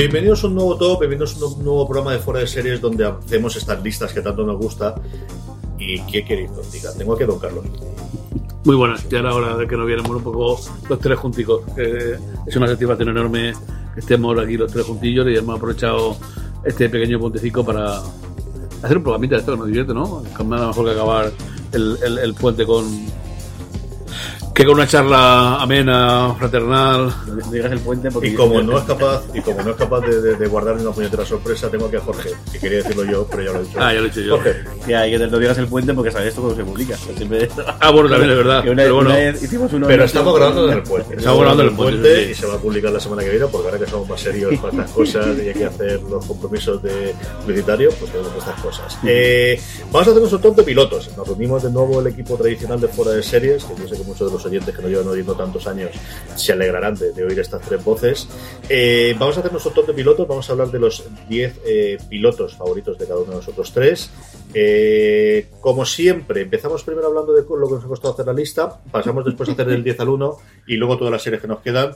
Bienvenidos a un nuevo top, bienvenidos a un nuevo programa de Fuera de Series donde hacemos estas listas que tanto nos gusta. ¿Y qué queréis que os diga? Tengo aquí a Don Carlos. Muy buenas, ya era hora de que nos viéramos un poco los tres junticos. que es una satisfacción enorme que estemos aquí los tres juntillos y hemos aprovechado este pequeño puentecico para hacer un programita de esto que nos divierte, ¿no? Con nada mejor que acabar el, el- el puente con que con una charla amena, fraternal. No digas el puente porque Y como no es capaz, y como no es capaz de, de, de guardar una puñetera sorpresa, tengo aquí a Jorge, que quería decirlo yo, pero ya lo he dicho. Ah, ya lo he dicho yo. Jorge, que hay que no digas el puente porque sabes esto cuando se publica. Que Siempre... Ah, bueno, también es verdad. Que una, Pero bueno, una hicimos uno pero estamos grabando en el puente. Estamos grabando en el puente, sí. y se va a publicar la semana que viene, porque ahora que somos más serios para estas cosas y hay que hacer los compromisos de publicitarios, pues tenemos estas cosas. Eh, vamos a hacer nuestro top de pilotos. Nos reunimos de nuevo el equipo tradicional de fuera de series, que yo sé que muchos de los oyentes que nos llevan oyendo tantos años se alegrarán de, de oír estas tres voces. Eh, vamos a hacer nuestro top de pilotos, vamos a hablar de los 10 eh, pilotos favoritos de cada uno de nosotros tres. Eh, como siempre, empezamos primero hablando de lo que nos ha costado hacer la lista, pasamos después a hacer del 10 al 1 y luego todas las series que nos quedan.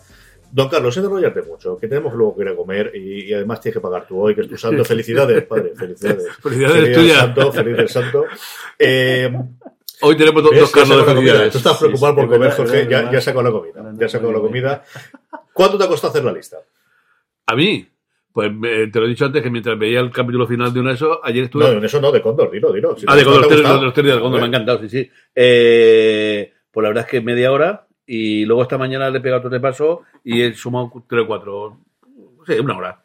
Don Carlos, enrollarte mucho, que tenemos luego que ir a comer y, y además tienes que pagar tú hoy, que es tu santo. Felicidades, padre, felicidades. Felicidades Feliz el tuyas. santo, feliz el santo. Eh, hoy tenemos dos, dos sacó de comida. Tú estás preocupado sí, por comer, verdad, Jorge, ya, ya sacó la comida. No, no, Ya sacó no, la comida. ¿Cuánto te ha costado hacer la lista? A mí, pues te lo he dicho antes que mientras veía el capítulo final de uno de esos, ayer estuve. No, en eso no, de Condor, dilo, dilo. Si ah, de Condor, los tres- días de Condor, me ha encantado, sí, sí. Eh, pues la verdad es que media hora y luego esta mañana le he pegado otro de paso y he sumado tres o cuatro. Sí, una hora.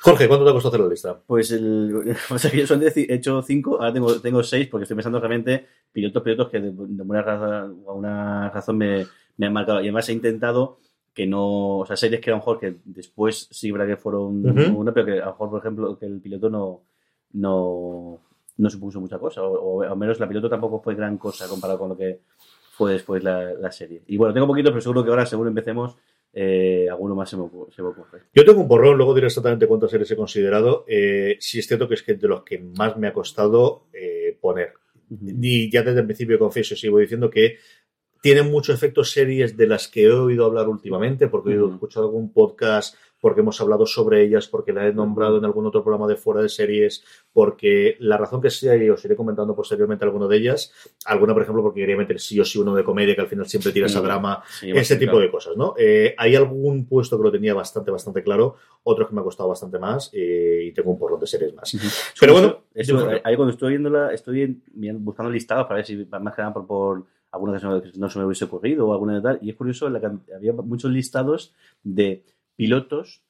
Jorge, ¿cuánto te ha costado hacer la lista? Pues el, o sea, yo he hecho cinco, ahora tengo, tengo seis porque estoy pensando realmente pilotos, pilotos que de, de buena razón, me, me han marcado. Y además he intentado que no, o sea, series que a lo mejor que después sí, verdad que fueron una, pero que a lo mejor, por ejemplo, que el piloto no, no, no supuso mucha cosa, o, o al menos la piloto tampoco fue gran cosa comparado con lo que fue después la, la serie. Y bueno, tengo poquito, pero seguro que ahora, según empecemos, eh, alguno más se me, ocurre- se me ocurre. Yo tengo un borrón, luego diré exactamente cuántas series he considerado. Eh, sí es cierto que es que de los que más me ha costado eh, poner. Y ya desde el principio confieso, sigo diciendo que tienen mucho efecto series de las que he oído hablar últimamente, porque he oído- Ujú. escuchado algún podcast, porque hemos hablado sobre ellas, porque la he nombrado en algún otro programa de fuera de series, porque la razón que sea, y os iré comentando posteriormente alguna de ellas, alguna, por ejemplo, porque quería meter sí o sí uno de comedia, que al final siempre tira esa Sí. drama, Sí, ese tipo de cosas, ¿no? Eh, hay algún puesto que lo tenía bastante, bastante claro, otros que me ha costado bastante más, eh, y tengo un porrón de series más. Pero bueno, Eso, Jorge. ahí cuando estoy viéndola, estoy buscando listados para ver si más que nada por, por alguno que no se me hubiese ocurrido o alguna de tal. Y es curioso, la había muchos listados de pilotos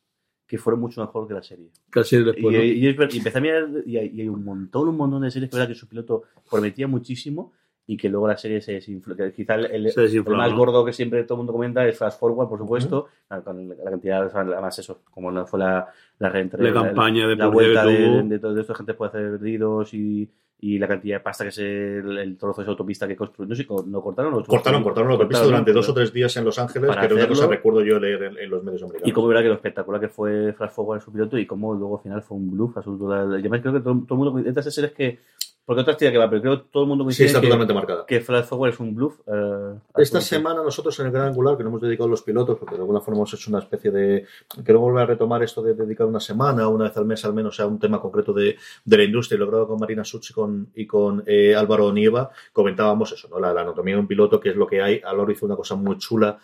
que fueron mucho mejor que la serie. Casi Y, después. ¿no? y ver- y empecé a mirar y hay, y hay un montón, un montón de series que, verdad que su piloto prometía muchísimo y que luego la serie se desinfló. que Quizá el, el- el más gordo que siempre todo el mundo comenta es Fast Forward, por supuesto, con la la cantidad, además eso, como no fue la, la reentre- La campaña de la vuelta que de, tuvo. de todo esto, gente puede hacer perdidos y, y la cantidad de pasta que es el, el trozo de esa autopista que construyó. No sé, ¿no cortaron o Cortaron, cortaron la autopista durante dos o tres días en Los Ángeles, que era una cosa recuerdo yo leer en, en los medios americanos. Y cómo verá que lo espectacular que fue Flash Forward en su piloto y cómo luego al final fue un bluff absoluto. Y además creo que todo, todo el mundo, estas series que Porque otra tía que va, pero creo que todo el mundo Sí, coincide está que, totalmente marcada. que Forward es un bluff. eh, Esta semana nosotros en el Gran Angular, que no hemos dedicado a los pilotos, porque de alguna forma hemos hecho una especie de... Quiero volver a retomar esto de dedicar una semana, una vez al mes al menos, a un tema concreto de, de la industria, y logrado con Marina Such y con, y con eh, Álvaro Nieva, comentábamos eso, ¿no? La, la anatomía de un piloto, que es lo que hay. Álvaro hizo una cosa muy chula.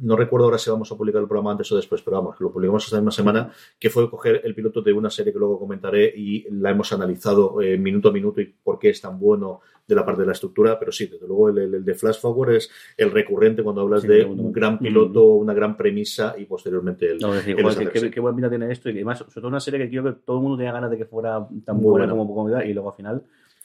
No recuerdo ahora si vamos a publicar el programa antes o después, pero vamos, lo publicamos esta misma semana, que fue coger el piloto de una serie que luego comentaré y la hemos analizado eh, minuto a minuto y por qué es tan bueno de la parte de la estructura, pero sí, desde luego el, el- el de Flash Forward es el recurrente cuando hablas Sí, de un gran piloto, una gran premisa y posteriormente el, No, es decir, el joder, qué, buena pinta tiene esto y que además, sobre todo una serie que creo que todo el mundo tenía ganas de que fuera tan Muy buena, buena. como, era, y luego al final,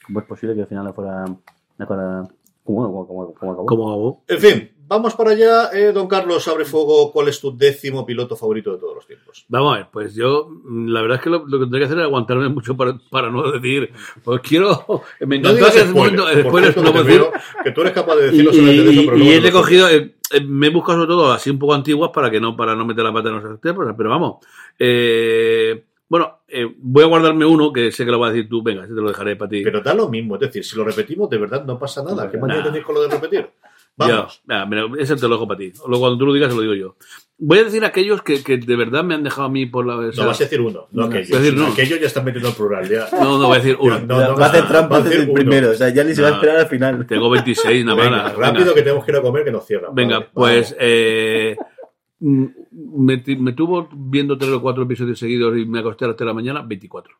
¿cómo es posible que al final no fuera una cosa como, como, como, como acabó? Como hago. En fin, vamos para allá. Eh, don Carlos, abre fuego. ¿Cuál es tu décimo piloto favorito de todos los tiempos? Vamos a ver, pues yo, mm, la verdad es que lo, lo que tendría que hacer es aguantarme mucho para, para no decir, pues quiero, me No encantó digas que ese momento, cierto, no puedo que decir, que tú eres capaz de y, decirlo solamente de eso, y- pero y he no lo cogido, eh, eh, me he buscado sobre todo así un poco antiguas para que no, para no meter la pata en los temas, pero vamos, eh, bueno, eh, voy a guardarme uno que sé que lo vas a decir tú, venga, te lo dejaré para ti. Pero da lo mismo, es decir, si lo repetimos, de verdad no pasa nada. ¿Qué manera Nah. tenéis con lo de repetir? Vamos. Mira, ese te lo dejo para ti. Luego cuando tú lo digas, se lo digo yo. Voy a decir aquellos que, que de verdad me han dejado a mí por la... o sea, No vas a decir uno, no No, aquellos. decir no. Aquellos ya están metiendo el plural. Ya. no, no, voy a decir uno. No, no, va a hacer trampa primero, o sea, ya ni se va a esperar al final. Tengo 26, nada Venga, más. rápido que tenemos que ir a comer que nos cierran. Venga, Vale, pues eh, mm, me, me tuvo viendo tres o cuatro episodios seguidos y me acosté a las 3 de la mañana, 24.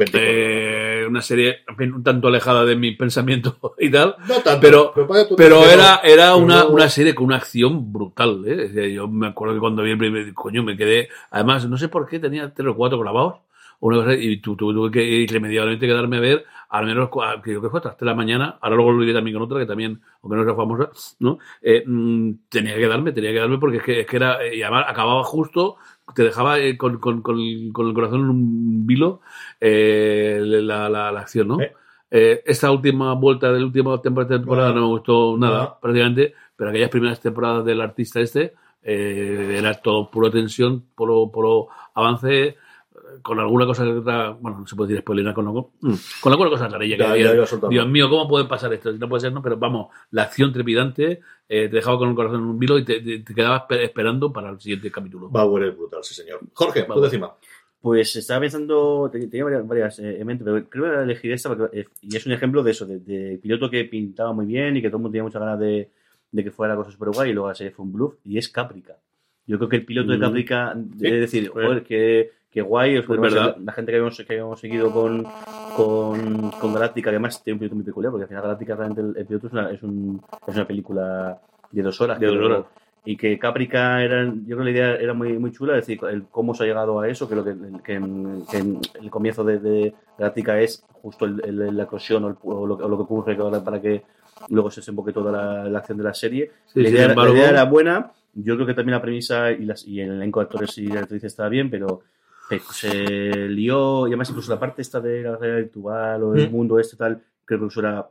24. Eh, una serie un tanto alejada de mi pensamiento y tal, no tanto, pero- pero era, era una, una serie con una acción brutal. ¿eh? Yo me acuerdo que cuando vi el primer, coño, me quedé, además, no sé por qué tenía tres o cuatro grabados. una cosa, y tu- tu- tuve que irremediablemente quedarme a ver, al menos, cua- creo que fue hasta las 3 de la mañana, ahora luego lo diré también con otra, que también, aunque no sea famosa, ¿no? Eh, mm, tenía que darme, tenía que darme, porque es que, es que era, eh, y además acababa justo, te dejaba eh, con, con, con, el- con el corazón en un vilo eh, la, la, la acción, ¿no? Eh. Esta última vuelta del último temporada, temporada No. me gustó nada, prácticamente, pero aquellas primeras temporadas del artista este eh, era todo puro tensión, puro, puro avance, con alguna cosa bueno, no se puede decir spoiler, con, algo- mm, con alguna cosa rarilla que Ya, decía, ya. Dios mío, ¿cómo puede pasar esto? No puede ser, ¿no? Pero vamos, la acción trepidante eh, te dejaba con el corazón en un vilo y te, te- te quedabas espe- esperando para el siguiente capítulo. Bauer es brutal, sí, señor. Jorge, Bauer. décima. Pues estaba pensando, te- tenía varias, varias, eh, en mente, pero creo que voy a elegir esta porque, eh, y es un ejemplo de eso, de, de piloto que pintaba muy bien y que todo el mundo tenía muchas ganas de, de que fuera la cosa super guay y luego la serie fue un bluff y es Caprica. Yo creo que el piloto de Mm. Caprica, Sí, es decir, joder. joder, que, que guay, es Pues verdad. la, la gente que habíamos, que habíamos seguido con, con, con Galáctica, que además tiene un piloto muy peculiar, porque al final Galáctica realmente el, el piloto es una, es, un, es una película de dos horas. De dos creo, horas. y que Caprica era, yo creo que la idea era muy, muy chula, es decir, el cómo se ha llegado a eso, que lo que, que, que el comienzo de, de Galáctica es justo el, el- la eclosión o, o lo, o lo que ocurre para- que luego se desemboque toda la, la acción de la serie. Sí, la, idea, la embargo- idea era buena, yo creo que también la premisa y, las, y el elenco de actores y de actrices estaba bien, pero pe- se lió, y además incluso la parte esta de la realidad virtual o el Mm. mundo este tal, creo que eso era,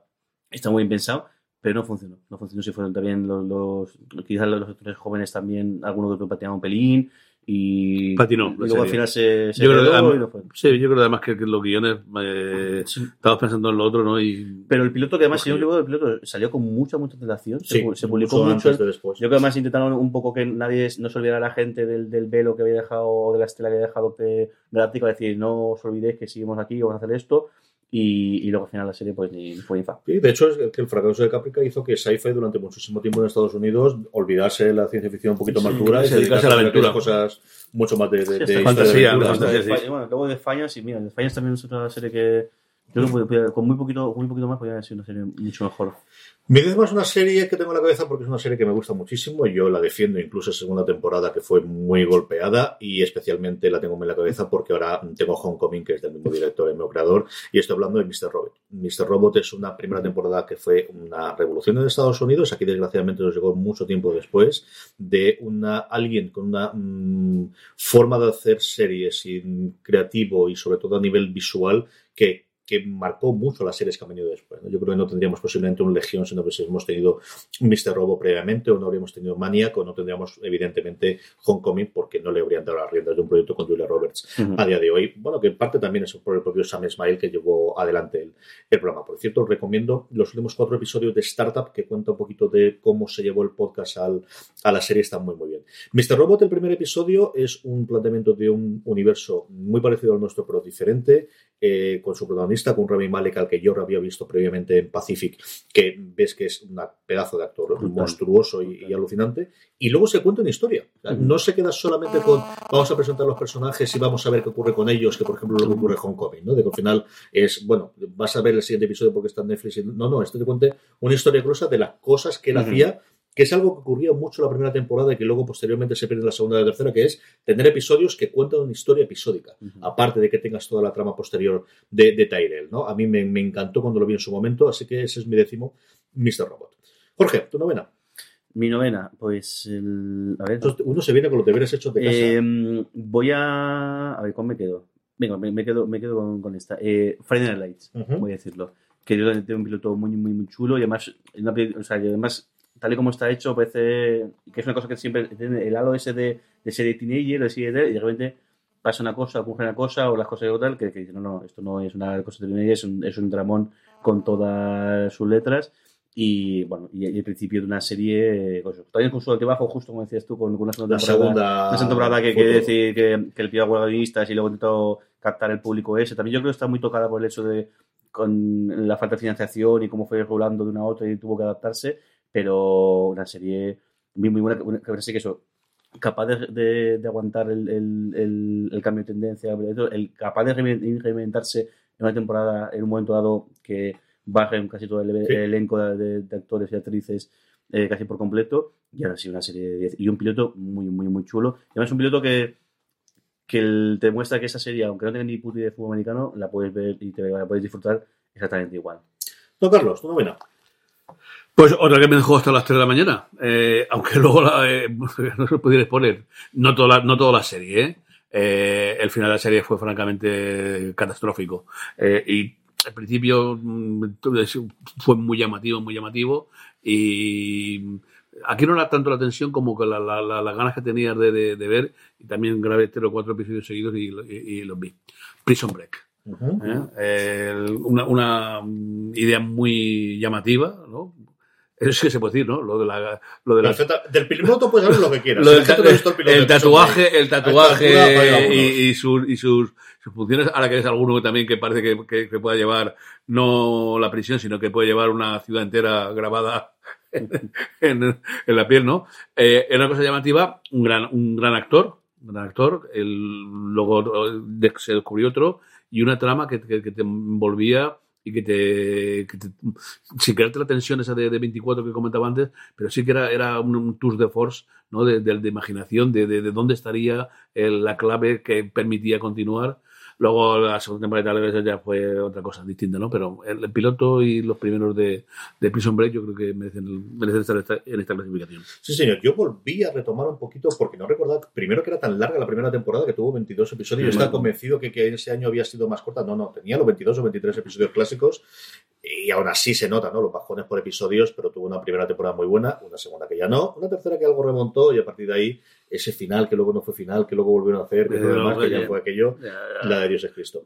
está muy bien pensado, pero no funcionó. No funcionó si fueron también los, los quizás los actores jóvenes también, algunos que patinaban un pelín y, Patinó, luego al final se, se Yo creo que, quedó además- y no fue. sí, yo creo además que, que los guiones, eh, Sí. estabas pensando en lo otro, ¿no? Y, Pero el piloto que además, si no el piloto salió con mucha, mucha antelación, se, Sí, pu- se publicó mucho mucho. antes de después. Yo creo que además intentaron un poco que nadie no se olvidara la gente del, del velo que había dejado o de la estela que había dejado de Galáctico, es decir, no os olvidéis que seguimos aquí, vamos a hacer esto. Y, y luego al final la serie pues ni fue ni fa. Sí, de hecho, es que el fracaso de Caprica hizo que sci-fi durante muchísimo tiempo en Estados Unidos olvidarse de la ciencia ficción un poquito más Sí, dura y se se dedicarse a la aventura. cosas mucho más de, de, Sí, de de fantasía, aventura. fantasía. de Fa- bueno, luego de Fallas, y mira, de Fallas también es otra serie que con muy poquito, muy poquito más podría haber sido una serie mucho mejor. Mi décima es una serie que tengo en la cabeza porque es una serie que me gusta muchísimo. Yo la defiendo incluso en segunda temporada que fue muy golpeada y especialmente la tengo en la cabeza porque ahora tengo Homecoming que es del mismo director, el mismo creador y estoy hablando de Mr. Robot. Mr. Robot es una primera temporada que fue una revolución en Estados Unidos. Aquí desgraciadamente nos llegó mucho tiempo después de una alguien con una mm, forma de hacer series y creativo y sobre todo a nivel visual que que marcó mucho las series que han venido después. ¿no? Yo creo que no tendríamos posiblemente un Legión si no hubiésemos tenido Mr. Robo previamente, o no habríamos tenido Maniac, o no tendríamos, evidentemente, Homecoming, porque no le habrían dado las riendas de un proyecto con Julia Roberts a día de hoy. Bueno, que en parte también es por el propio Sam Smile que llevó adelante el, el programa. Por cierto, os recomiendo los últimos cuatro episodios de Startup que cuenta un poquito de cómo se llevó el podcast al, a la serie. Están muy, muy bien. Mr. Robot, el primer episodio, es un planteamiento de un universo muy parecido al nuestro, pero diferente, eh, con su protagonista, con Rami Malek, al que yo había visto previamente en Pacific, que ves que es un pedazo de actor monstruoso y, alucinante. Y luego se cuenta una historia. no se queda solamente con vamos a presentar los personajes y vamos a ver qué ocurre con ellos, que por ejemplo lo que ocurre en Homecoming, ¿no? De que al final es, bueno, vas a ver el siguiente episodio porque está en Netflix. no, no, este te cuente una historia gruesa de las cosas que él hacía que es algo que ocurría mucho la primera temporada y que luego posteriormente se pierde en la segunda y la tercera, que es tener episodios que cuentan una historia episódica, aparte de que tengas toda la trama posterior de, de Tyrell, ¿no? A mí me, encantó cuando lo vi en su momento, así que ese es mi décimo Mr. Robot. Jorge, tu novena. Mi novena, pues a ver. uno se viene con los deberes hechos de casa. Em, voy a. A ver, ¿cómo me quedo? Venga, me, quedo, me quedo con, esta. Eh, Friday Night Lights, voy a decirlo. Que yo tengo un piloto muy, muy, muy chulo y además, o sea, y además tal y como está hecho, parece que es una cosa que siempre tiene el halo ese de, de serie teenager, de serie y de repente pasa una cosa, ocurre una cosa, o las cosas de tal, que, que no, no, esto no es una cosa de teenager, es un, es un dramón con todas sus letras. Y bueno, y, el principio de una serie, pues, también con su altibajo, justo como decías tú, con, una segunda temporada. Segunda una segunda temporada que quiere decir que, que el pido a y luego intentó captar el público ese. También yo creo que está muy tocada por el hecho de con la falta de financiación y cómo fue rolando de una a otra y tuvo que adaptarse pero una serie muy, muy buena, que parece que eso, capaz de, de, aguantar el, el, el, cambio de tendencia, el, capaz de reinventarse en una temporada en un momento dado que baja casi todo el, elenco de, actores y actrices eh, casi por completo y ahora sí una serie de 10 y un piloto muy muy muy chulo. Y además un piloto que que te muestra que esa serie aunque no tenga ni puta de fútbol americano la puedes ver y te la puedes disfrutar exactamente igual. Don Carlos, tu novena pues otra que me dejó hasta las 3 de la mañana, eh, aunque luego la, eh, no se pudiera exponer, no toda la, no toda la serie, ¿eh? ¿eh? el final de la serie fue francamente catastrófico. Eh, y al principio mm, fue muy llamativo, muy llamativo. Y aquí no era tanto la tensión como que la, las ganas que tenía de, de, ver. Y también grabé tres o cuatro episodios seguidos y, y, los vi. Prison Break. una, una, idea muy llamativa, ¿no? Eso que se puede decir, ¿no? Lo de la. Lo de la... Del piloto puedes hablar lo que quieras. Lo del el, tatuaje, el tatuaje y, y, sus, y sus, sus, funciones. Ahora que es alguno también que parece que, que, que, pueda llevar no la prisión, sino que puede llevar una ciudad entera grabada en, en, la piel, ¿no? Eh, era una cosa llamativa, un gran, un gran actor, un gran actor. El, luego se descubrió otro y una trama que, que te envolvía y que te, que te sin crearte la tensión esa de, de, 24 que comentaba antes, pero sí que era, era un, tour de force, ¿no? de, de, de imaginación, de, de, dónde estaría el, la clave que permitía continuar Luego la segunda temporada de ya fue otra cosa distinta, ¿no? Pero el, piloto y los primeros de, de, Prison Break yo creo que merecen, merecen estar en esta clasificación. Sí, señor. Yo volví a retomar un poquito porque no recordaba, primero que era tan larga la primera temporada que tuvo 22 episodios. yo estaba convencido que, que ese año había sido más corta. No, no, tenía los 22 o 23 episodios clásicos y aún así se nota, ¿no? Los bajones por episodios, pero tuvo una primera temporada muy buena, una segunda que ya no, una tercera que algo remontó y a partir de ahí ese final que luego no fue final, que luego volvieron a hacer, que todo demás, que ya fue aquello, la de Dios es Cristo.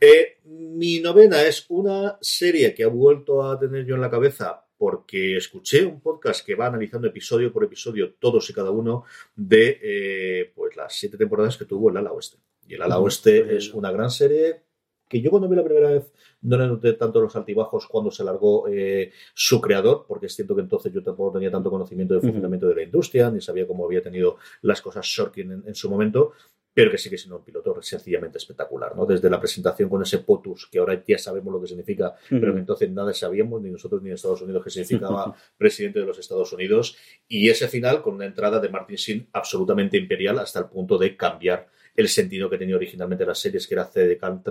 Eh, mi novena es una serie que ha vuelto a tener yo en la cabeza porque escuché un podcast que va analizando episodio por episodio todos y cada uno de eh, pues las siete temporadas que tuvo el Ala Oeste. Y el Ala Oeste es una gran serie que yo cuando vi la primera vez no le noté tanto los altibajos cuando se largó eh, su creador, porque es cierto que entonces yo tampoco tenía tanto conocimiento del funcionamiento de la industria, ni sabía cómo había tenido las cosas Shorkin en, su momento, pero que sigue siendo un piloto sencillamente espectacular, ¿no? Desde la presentación con ese POTUS, que ahora ya sabemos lo que significa, pero que entonces nada sabíamos, ni nosotros ni en Estados Unidos, que significaba presidente de los Estados Unidos, y ese final con una entrada de Martin Sheen absolutamente imperial hasta el punto de cambiar el sentido que tenía originalmente las series, que era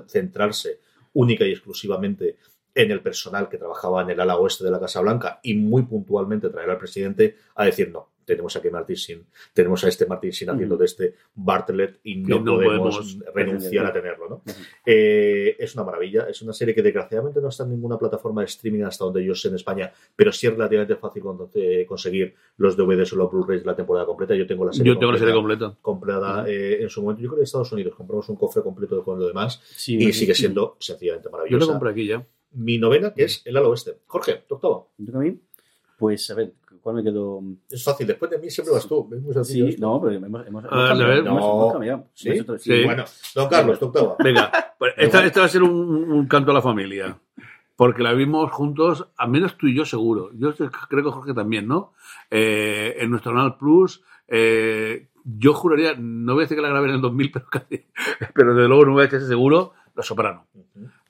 centrarse única y exclusivamente en el personal que trabajaba en el ala oeste de la Casa Blanca y muy puntualmente traer al presidente a decir no, tenemos a que Martin Sin, tenemos a este Martin Sin haciendo de este Bartlett y no, no podemos, podemos renunciar a tenerlo, ¿no? Eh, es una maravilla, es una serie que desgraciadamente no está en ninguna plataforma de streaming hasta donde yo sé en España, pero sí es relativamente fácil eh, conseguir los DVDs o los Blu-rays de la temporada completa. Yo tengo la serie Yo tengo la serie completa. comprada eh, en su momento. Yo creo que en Estados Unidos compramos un cofre completo con lo demás Sí, y sigue sí. siendo sencillamente Yo lo maravillosa. compré aquí ya. Mi novena, que es El Ala Oeste. Jorge, tu octava. ¿Yo también? Pues, a ver, ¿cuál me quedó? Es fácil, después de mí siempre vas tú. Es muy sencillo Sí, no, pero hemos, hemos, hemos A ver, cambiado. a ver. hemos- No. hemos cambiado. ¿Sí? Bueno, don Carlos, tu octava. Venga, pues esta, esta va a ser un, un canto a la familia. Porque la vimos juntos, al menos tú y yo seguro. Yo creo que Jorge también, ¿no? Eh, en nuestro Canal Plus, eh, yo juraría, no voy a decir que la grabé en el 2000, pero casi, pero desde luego no voy a decir seguro, Los Soprano.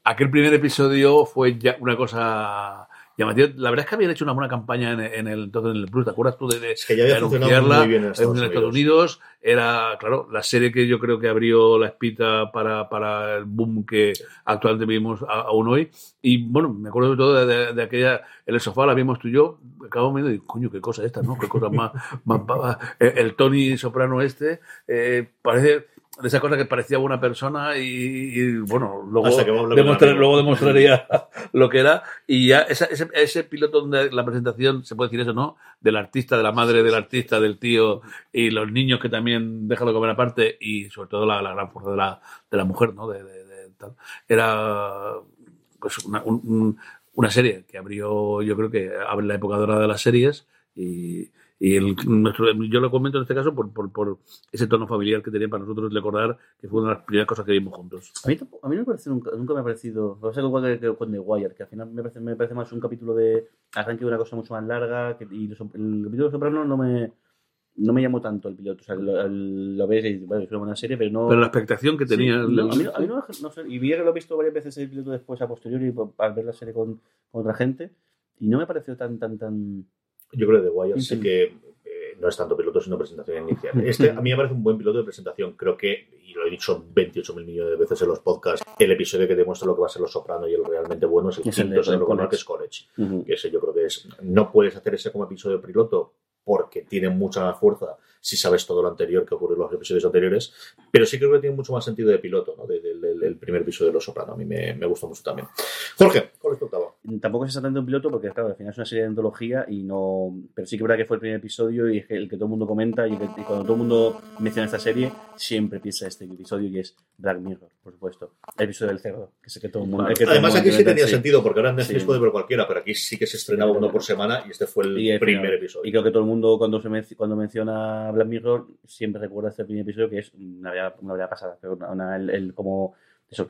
Aquel primer episodio fue ya una cosa llamativa. La verdad es que habían hecho una buena campaña en, en el, entonces en el Plus. ¿Te acuerdas tú de, de, Es que ya había de funcionado anunciarla muy bien en Estados Estados Unidos? Era, claro, la serie que yo creo que abrió la espita para, para el boom que actualmente vivimos aún hoy. Y bueno, me acuerdo sobre todo de, de- de aquella, en el sofá la vimos tú y yo, acabamos viendo y coño, qué cosa esta, ¿no? Qué cosa más, más. El, el Tony Soprano este, eh, parece de esa cosa que parecía buena persona y, y, bueno, luego, Hasta que va a hablar con demostrar- el amigo. luego demostraría lo que era. Y ya esa- ese, ese piloto donde la presentación, se puede decir eso, ¿no? Del artista, de la madre del artista, del tío y los niños que también déjalo comer aparte y sobre todo la, la gran fuerza de la, de la mujer, ¿no? De, de- de tal. Era pues una, un- un- una serie que abrió, yo creo que abre la época dorada de las series y, y el, nuestro, yo lo comento en este caso por, por, por ese tono familiar que tenía para nosotros recordar que fue una de las primeras cosas que vimos juntos. A mí, a mí me parece nunca, nunca me ha parecido. O sea, igual que, que con The Wire, que al final me parece, me parece más un capítulo de arranque de una cosa mucho más larga. Que, y los- el capítulo de Soprano no me, no me llamó tanto el piloto. O sea, lo, lo ves y dices, bueno, es una buena serie, pero no. Pero la expectación que Sí, tenía... no, el- a mí, a mí no, no sé, y mira que lo he visto varias veces el piloto después a posteriori por- al ver la serie con, con otra gente y no me pareció tan tan tan Yo creo que The Wire sí que eh, no es tanto piloto, sino presentación inicial. Este a mí me parece un buen piloto de presentación. Creo que, y lo he dicho 28 mil millones de veces en los podcasts, el episodio que demuestra lo que va a ser Los Soprano y el realmente bueno es el Es el quinto, de el College. Marcus College. Que ese yo creo que es. No puedes hacer ese como episodio piloto porque tiene mucha más fuerza si sabes todo lo anterior que ocurrió en los episodios anteriores, pero sí creo que tiene mucho más sentido de piloto, ¿no? De- de- del- primer episodio de Los Soprano. A mí me, me gusta mucho también. Jorge, ¿cuál es tu octava? Tampoco es exactamente un piloto porque, claro, al final es una serie de antología y no. Pero sí que es verdad que fue el primer episodio y es el que todo el mundo comenta y, que- y cuando todo el mundo menciona esta serie, siempre piensa este episodio y es Black Mirror, por supuesto. El episodio del cerdo, que sé que todo el mundo. el que todo el Además, mundo aquí sí tenía sí. sentido, porque ahora en Netflix Sí. puede ver cualquiera, pero aquí sí que se estrenaba uno por semana y este fue el primer final. episodio. Y creo que todo el mundo cuando se cuando menciona Black Mirror siempre recuerda este primer episodio que es una verdad, una verdad pasada. Pero una- una- el, el como eso.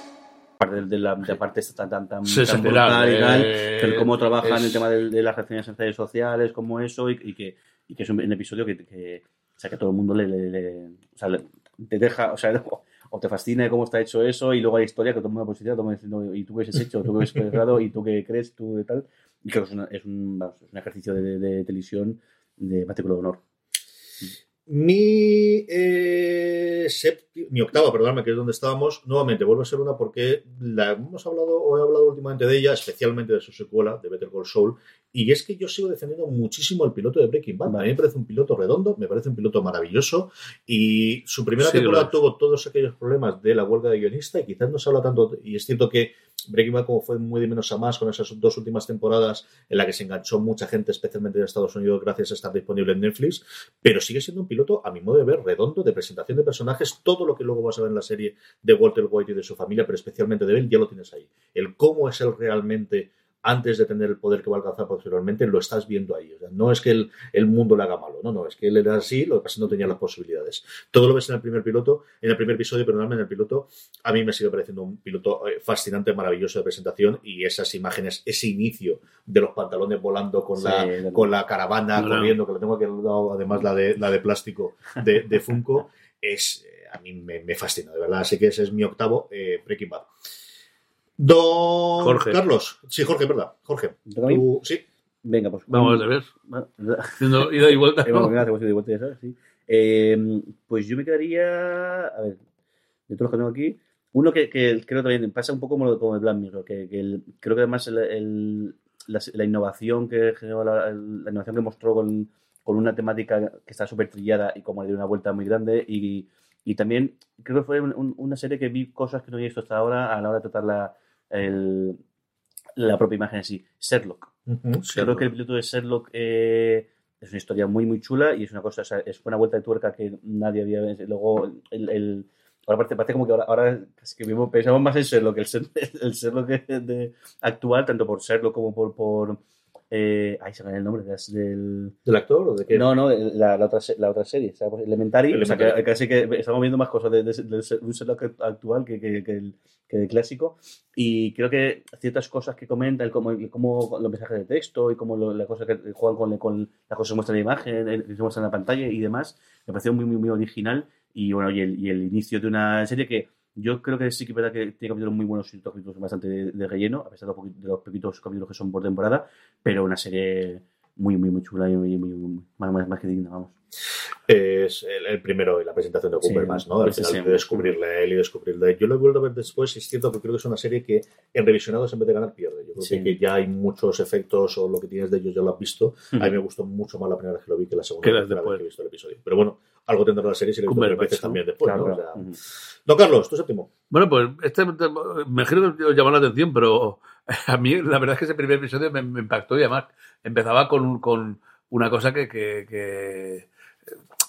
De, de la, de la parte esta tan tan tan, Sí, tan brutal y tal, eh, pero cómo trabajan es- el tema del- de, las reacciones en redes sociales, como eso, y, y que, y que es un, un episodio que, que, o sea, que a todo el mundo le, le- le- o sea, le- te deja, o sea, o te fascina cómo está hecho eso, y luego hay historia que todo el mundo positivo, todo el mundo diciendo, ¿y tú qué has hecho? ¿Tú qué has creado? ¿Y tú qué crees? ¿Tú qué tal? Y creo que es, una- es, un, vamos, es un ejercicio de, de- de televisión de de honor. Mi, eh, mi octava, perdóname, que es donde estábamos, nuevamente vuelve a ser una porque la hemos hablado o he hablado últimamente de ella, especialmente de su secuela, de Better Call Saul, Y es que yo sigo defendiendo muchísimo el piloto de Breaking Bad. A mí me parece un piloto redondo, me parece un piloto maravilloso. Y su primera Sí, temporada tuvo todos aquellos problemas de la huelga de guionista y quizás no se habla tanto. Y es cierto que Breaking Bad, como fue muy de menos a más con esas dos últimas temporadas en la que se enganchó mucha gente, especialmente de Estados Unidos, gracias a estar disponible en Netflix, pero sigue siendo un piloto, a mi modo de ver, redondo, de presentación de personajes, todo lo que luego vas a ver en la serie de Walter White y de su familia, pero especialmente de él, ya lo tienes ahí. El cómo es él realmente antes de tener el poder que va a alcanzar posteriormente, lo estás viendo ahí. O sea, no es que el, el mundo le haga malo, no, no, es que él era así, lo que pasa es que no tenía las posibilidades. Todo lo ves en el primer piloto, en el primer episodio, perdóname, en el piloto, a mí me sigue pareciendo un piloto eh, fascinante, maravilloso de presentación y esas imágenes, ese inicio de los pantalones volando con, Sí, la, con la caravana corriendo, que lo tengo aquí al lado, además la de, la de plástico de, de Funko, es, eh, a mí me, me fascina, de verdad. Así que ese es mi octavo eh, Breaking Bad. Don Jorge. Carlos, sí, Jorge, verdad, Jorge. ¿Me toca a mí? Tú- sí, Venga, pues. Vamos a ver. Haciendo ida y vuelta. Eh, hacemos ida y vuelta, ya sabes, sí. Eh, pues yo me quedaría. A ver, de todos los que tengo aquí. Uno que, que creo también pasa un poco como, lo- como el Black Mirror, que, que el- creo que además el- el- la, la innovación que generó, la, innovación que mostró con, con una temática que está súper trillada y como le dio una vuelta muy grande. Y, y también creo que fue un- un- una serie que vi cosas que no había visto hasta ahora a la hora de tratar la, el- la propia imagen en sí. Sherlock. Ujú. Creo que el piloto de Sherlock eh, es una historia muy, muy chula y es una cosa, o sea, es una vuelta de tuerca que nadie había visto. Luego, el, el- ahora parece, parece como que ahora, ahora casi que mismo pensamos más en Sherlock, el, el Sherlock de, de- actual, tanto por Sherlock como por. por eh, ay, se me el nombre del. ¿Del actor o de qué? No, no, la, la otra, la otra serie, ¿sabes? Pues Elementary, o sea, que Elementary. casi que estamos viendo más cosas de, de- de un Sherlock actual que, que, que el, que el clásico. Y creo que ciertas cosas que comenta, el cómo, el cómo los mensajes de texto y cómo lo- la cosa que juegan con, con las cosas que muestran en la imagen, el- que se muestra en la pantalla y demás, me pareció muy, muy, muy original. Y bueno, y el, y el inicio de una serie que yo creo que sí que es verdad que tiene capítulos muy buenos y otros capítulos bastante de, de relleno, a pesar de de los poquitos capítulos que son por temporada, pero una serie muy, muy, muy chula y muy, muy, muy- más, más, más que digna, vamos. Es el, el primero y la presentación de Cooper Sí, más, ¿no? Al final sí. de descubrirle a él y descubrirle. Yo lo he vuelto a ver después y es cierto que creo que es una serie que en revisionados en vez de ganar pierde. Yo creo que, ya hay muchos efectos o lo que tienes de ellos ya lo has visto. A mí me gustó mucho más la primera vez que lo vi que la segunda vez que he visto el episodio. Pero bueno, algo tendrá la serie si lo he veces también después, ¿no? Claro, O sea, ujú. Don Carlos, tu séptimo. Bueno, pues este te- me imagino que os llamó la atención, pero a mí la verdad es que ese primer episodio me, me impactó y además empezaba con, con una cosa que, que, que,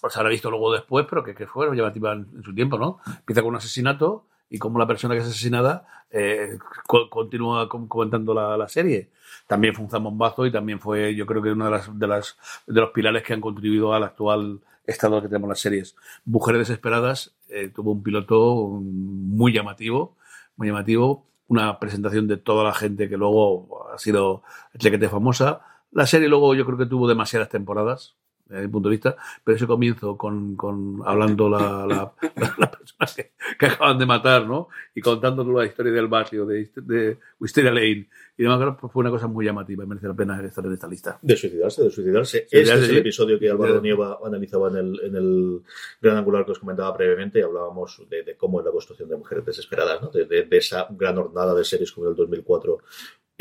pues habrá visto luego después, pero que, que fue llamativa en, en su tiempo, ¿no? Empieza con un asesinato y cómo la persona que es asesinada eh, co- continúa com- comentando la, la serie. También fue un zambombazo y también fue, yo creo que uno de, las, de, las, de los pilares que han contribuido al actual estado que tenemos las series. Mujeres Desesperadas eh, tuvo un piloto muy llamativo, muy llamativo, una presentación de toda la gente que luego ha sido chequete famosa. La serie luego yo creo que tuvo demasiadas temporadas, desde mi punto de vista, pero ese comienzo con, con hablando la, la, la persona que, que acaban de matar, ¿no? Y contando la historia del barrio, de, de Wisteria Lane y demás, fue una cosa muy llamativa y merece la pena estar en esta lista. De suicidarse, de suicidarse. Este es el episodio que Álvaro. Nieva analizaba en el, en el gran angular que os comentaba previamente y hablábamos de, de cómo es la construcción de mujeres desesperadas, ¿no? de, de- de esa gran hornada de series como el 2004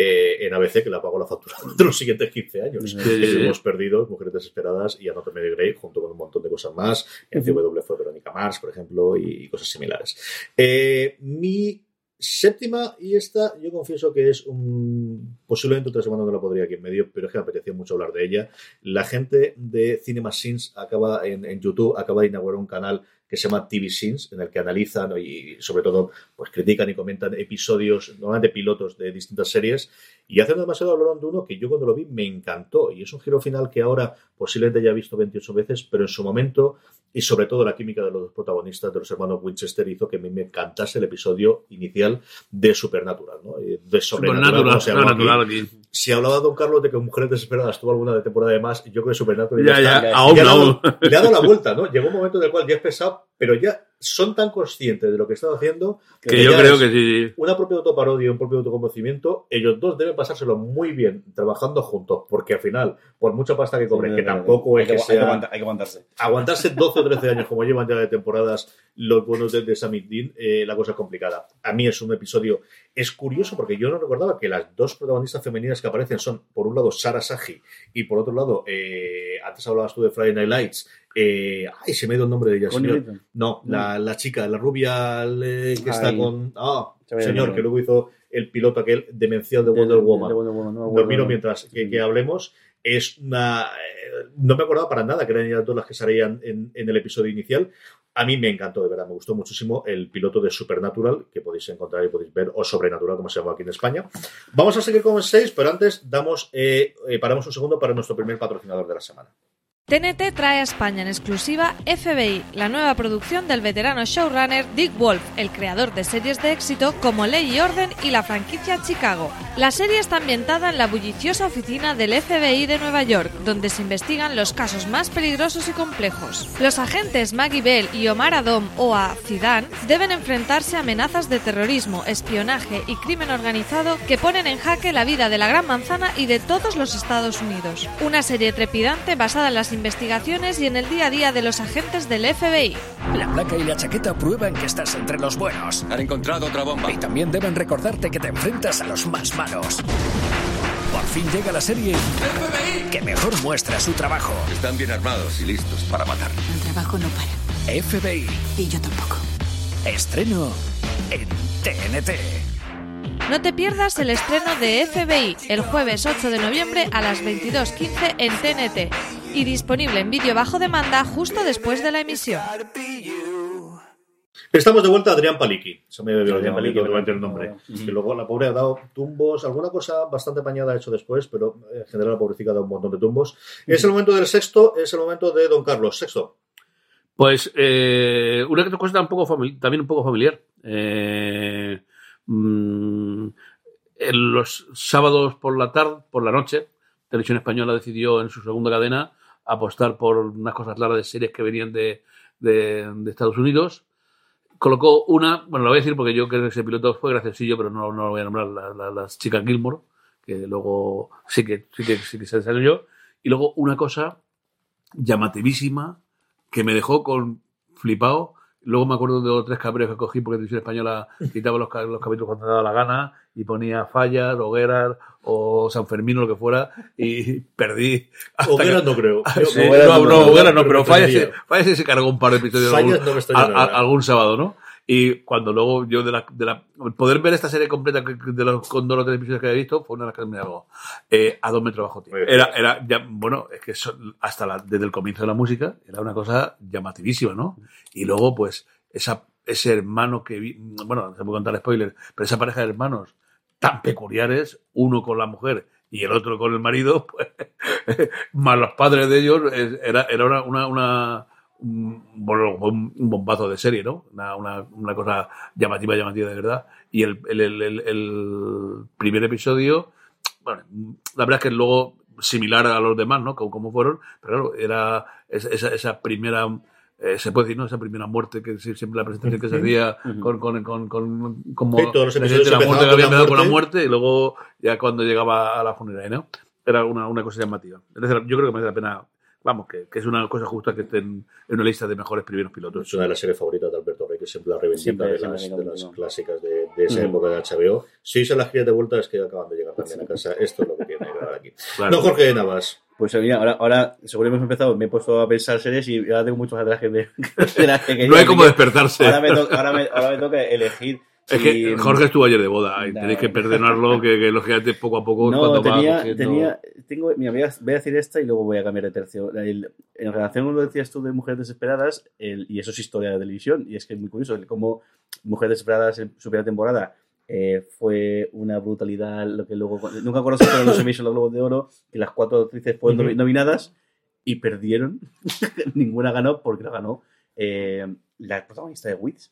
eh, en ABC que le pagó la factura de los siguientes 15 años. Hemos perdido Mujeres Desesperadas y Anatomy de Grey junto con un montón de cosas más. En CW fue Verónica Mars, por ejemplo, y, y cosas similares. Eh, mi séptima, y esta yo confieso que es un... Posiblemente otra semana no la podría aquí en medio, pero es que me apetecía mucho hablar de ella. La gente de Cinema Sins acaba en, en YouTube acaba de inaugurar un canal que se llama TV Sins, en el que analizan y sobre todo pues critican y comentan episodios, normalmente pilotos de distintas series, y hacen demasiado hablaron de uno que yo cuando lo vi me encantó, y es un giro final que ahora posiblemente ya he visto 28 veces, pero en su momento, y sobre todo la química de los dos protagonistas, de los hermanos Winchester, hizo que a mí me encantase el episodio inicial de Supernatural, ¿no? De Sobrenatural, Supernatural, aquí. Si hablaba Don Carlos de que Mujeres Desesperadas tuvo alguna de temporada de más, yo creo que Supernatural Ya, está- ya, ya, aún, ya le, ha dado, le ha dado la vuelta, ¿no? Llegó un momento en el cual es pesado, pero ya son tan conscientes de lo que están haciendo Que yo ya creo que sí, sí. Una propia autoparodia, un propio autoconocimiento, ellos dos deben pasárselo muy bien trabajando juntos, porque al final, por mucha pasta que cobren, que tampoco hay es que hay que sea aguantar- hay que aguantarse. aguantarse 12 o 13 años, como llevan ya de temporadas los buenos de, de Sammy Dean, eh, la cosa es complicada. A mí es un episodio. Es curioso porque yo no recordaba que las dos protagonistas femeninas que aparecen son, por un lado, Sara Saji y por otro lado, eh, antes hablabas tú de Friday Night Lights. Eh, ay, se me ha ido el nombre de ella, señor. No, la, la chica, la rubia que está con. Ah, Se señor, que luego hizo el piloto aquel demencial de Wonder De- de- Woman de Wonder Woman, no miro mientras que, que hablemos. Es una. eh, No me acordaba para nada que eran ellas dos las que salían en, en el episodio inicial. A mí me encantó, de verdad, me gustó muchísimo el piloto de Supernatural, que podéis encontrar y podéis ver, o Sobrenatural, como se llama aquí en España. Vamos a seguir con el 6, pero antes damos, eh, eh, paramos un segundo para nuestro primer patrocinador de la semana. TNT trae a España en exclusiva FBI, la nueva producción del veterano showrunner Dick Wolf, el creador de series de éxito como Ley y Orden y la franquicia Chicago. La serie está ambientada en la bulliciosa oficina del FBI de Nueva York, donde se investigan los casos más peligrosos y complejos. Los agentes Maggie Bell y Omar Adom o a Zidane deben enfrentarse a amenazas de terrorismo, espionaje y crimen organizado que ponen en jaque la vida de la Gran Manzana y de todos los Estados Unidos. Una serie trepidante basada en las investigaciones y en el día a día de los agentes del FBI. La placa y la chaqueta prueban que estás entre los buenos. Han encontrado otra bomba. Y también deben recordarte que te enfrentas a los más malos. Por fin llega la serie que mejor muestra su trabajo. Están bien armados y listos para matar. El trabajo no para. FBI. Y yo tampoco. Estreno en TNT. No te pierdas el estreno de FBI el jueves 8 de noviembre a las 22.15 en TNT y disponible en vídeo bajo demanda justo después de la emisión. Estamos de vuelta a Adrián Paliki. Se me había Adrián ¿verdad? el nombre. Que luego la pobre ha dado tumbos, alguna cosa bastante pañada ha hecho después, pero en general la pobrecita ha dado un montón de tumbos. Es el momento del sexto, es el momento de Don Carlos. Sexto. Pues eh, una cosa un poco también un poco familiar. Eh, mm, en los sábados por la tarde, por la noche, Televisión Española decidió en su segunda cadena apostar por unas cosas raras de series que venían de, de- Estados Unidos. Colocó una, bueno, la voy a decir porque yo creo que ese piloto fue graciosillo, pero no, no lo voy a nombrar, la- la- las chicas Gilmore, que luego sí que, sí que, sí que se desarrolló. Y luego una cosa llamativísima que me dejó con flipado. Luego me acuerdo de los tres cabreos que cogí porque Televisión Española quitaba los, los capítulos cuando daba la gana y ponía fallas, hogueras o San Fermín o lo que fuera y perdí. Hogueras no creo. Sí, no, no, no, no, hogueras no, pero fallas, se- fallas se cargó un par de episodios algún, a- a- algún sábado, ¿no? Y cuando luego yo de la, de la poder ver esta serie completa de los con dos o tres episodios que había visto fue una de las que me hago eh, a dos metros bajo ti. Muy bien. Era, era ya, bueno, es que eso, hasta la- desde el comienzo de la música era una cosa llamativísima, ¿no? Y luego, pues, esa, ese hermano que vi, bueno, no se puede contar spoilers, pero esa pareja de hermanos tan peculiares, uno con la mujer y el otro con el marido, pues, más los padres de ellos, era, era una, una, una- un, un bombazo de serie, ¿no? Una, una, una cosa llamativa, llamativa de verdad. Y el, el, el, el- primer episodio, bueno, la verdad es que luego similar a los demás, ¿no? Como, como fueron, pero claro, era esa, esa- primera, eh, se puede decir, ¿no? Esa primera muerte que siempre la presentación que se hacía con, con, con, con- como Sí, todos los la episodios muerte que había la empezado con la muerte. y luego ya cuando llegaba a la funeraria, ¿no? Era una, una cosa llamativa. Merece la- Yo creo que merece la pena, vamos, que, que es una cosa justa que esté en, una lista de mejores primeros pilotos. Es una de las series favoritas de Alberto Rey, que siempre la reivindica Siempre, de, las, de las clásicas de, de esa Mm. época de HBO. Si se las quieres de vuelta, es que acaban de llegar también a casa. Esto es lo que tiene que dar aquí. Claro. No, Jorge Navas. Pues mira, ahora, ahora, según hemos empezado, me he puesto a pensar series y ahora tengo muchos atrás que me. de las que quería, No hay como despertarse. Ahora me, to- ahora, me, ahora me toca elegir. Es que Jorge estuvo ayer de boda y No. tenéis que perdonarlo, que, que lógicamente poco a poco No, cuando va tenía, tenía, tengo, mira, voy a, voy a decir esta y luego voy a cambiar de tercio. El- en relación con lo que decías tú de Mujeres Desesperadas, el- y eso es historia de televisión, y es que es muy curioso, cómo Mujeres Desesperadas en su primera temporada eh, fue una brutalidad, lo que luego, nunca si fueron los o los Globos de Oro, que las cuatro actrices fueron nominadas y perdieron, ninguna ganó porque la ganó eh, la protagonista de Wits.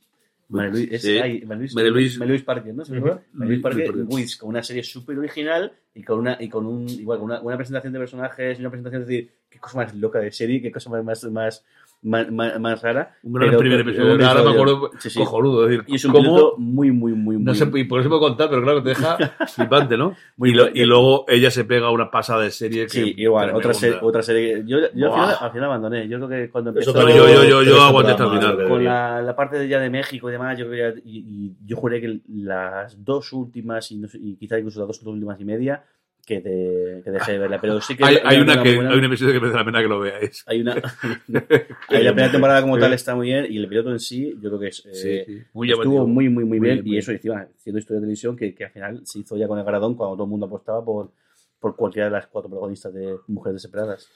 María Luis, es- Sí. ay, María Luis- María Luis- María Luis Parker, ¿no? ¿Se me acuerda? María Luis Parker. Wiz, con una serie súper original y con una y con un igual con una, una presentación de personajes y una presentación de decir qué cosa más loca de serie, qué cosa más más, más más, más, más rara. Un gran pero- primer episodio. Ahora me acuerdo, Sí, sí. cojonudo. Es decir, Y es un piloto muy, muy, muy, muy. No sé, y por eso puedo contar, pero claro, te deja flipante, ¿no? Muy y, lo- fuerte. y luego ella se pega una pasada de serie que Sí, igual, otra serie, otra serie. que- Yo, yo al, final, al final abandoné. Yo creo que cuando empezó. yo- yo- yo tres aguanté hasta el temporadas final. con la, la parte de ya de México y demás, yo creo que ya- y, y yo juré que las dos últimas y, no sé- y quizá incluso las dos últimas y media que, de- que dejé de verla, pero sí que Hay, hay, una que, buena. hay un episodio que merece la pena que lo veáis. Hay una hay la primera temporada como tal está muy bien y el piloto en sí yo creo que es, eh, sí. Muy estuvo muy muy muy Muy bien y eso encima siendo historia de televisión que, que al final se hizo ya con el galardón cuando todo el mundo apostaba por, por cualquiera de las cuatro protagonistas de Mujeres Desesperadas.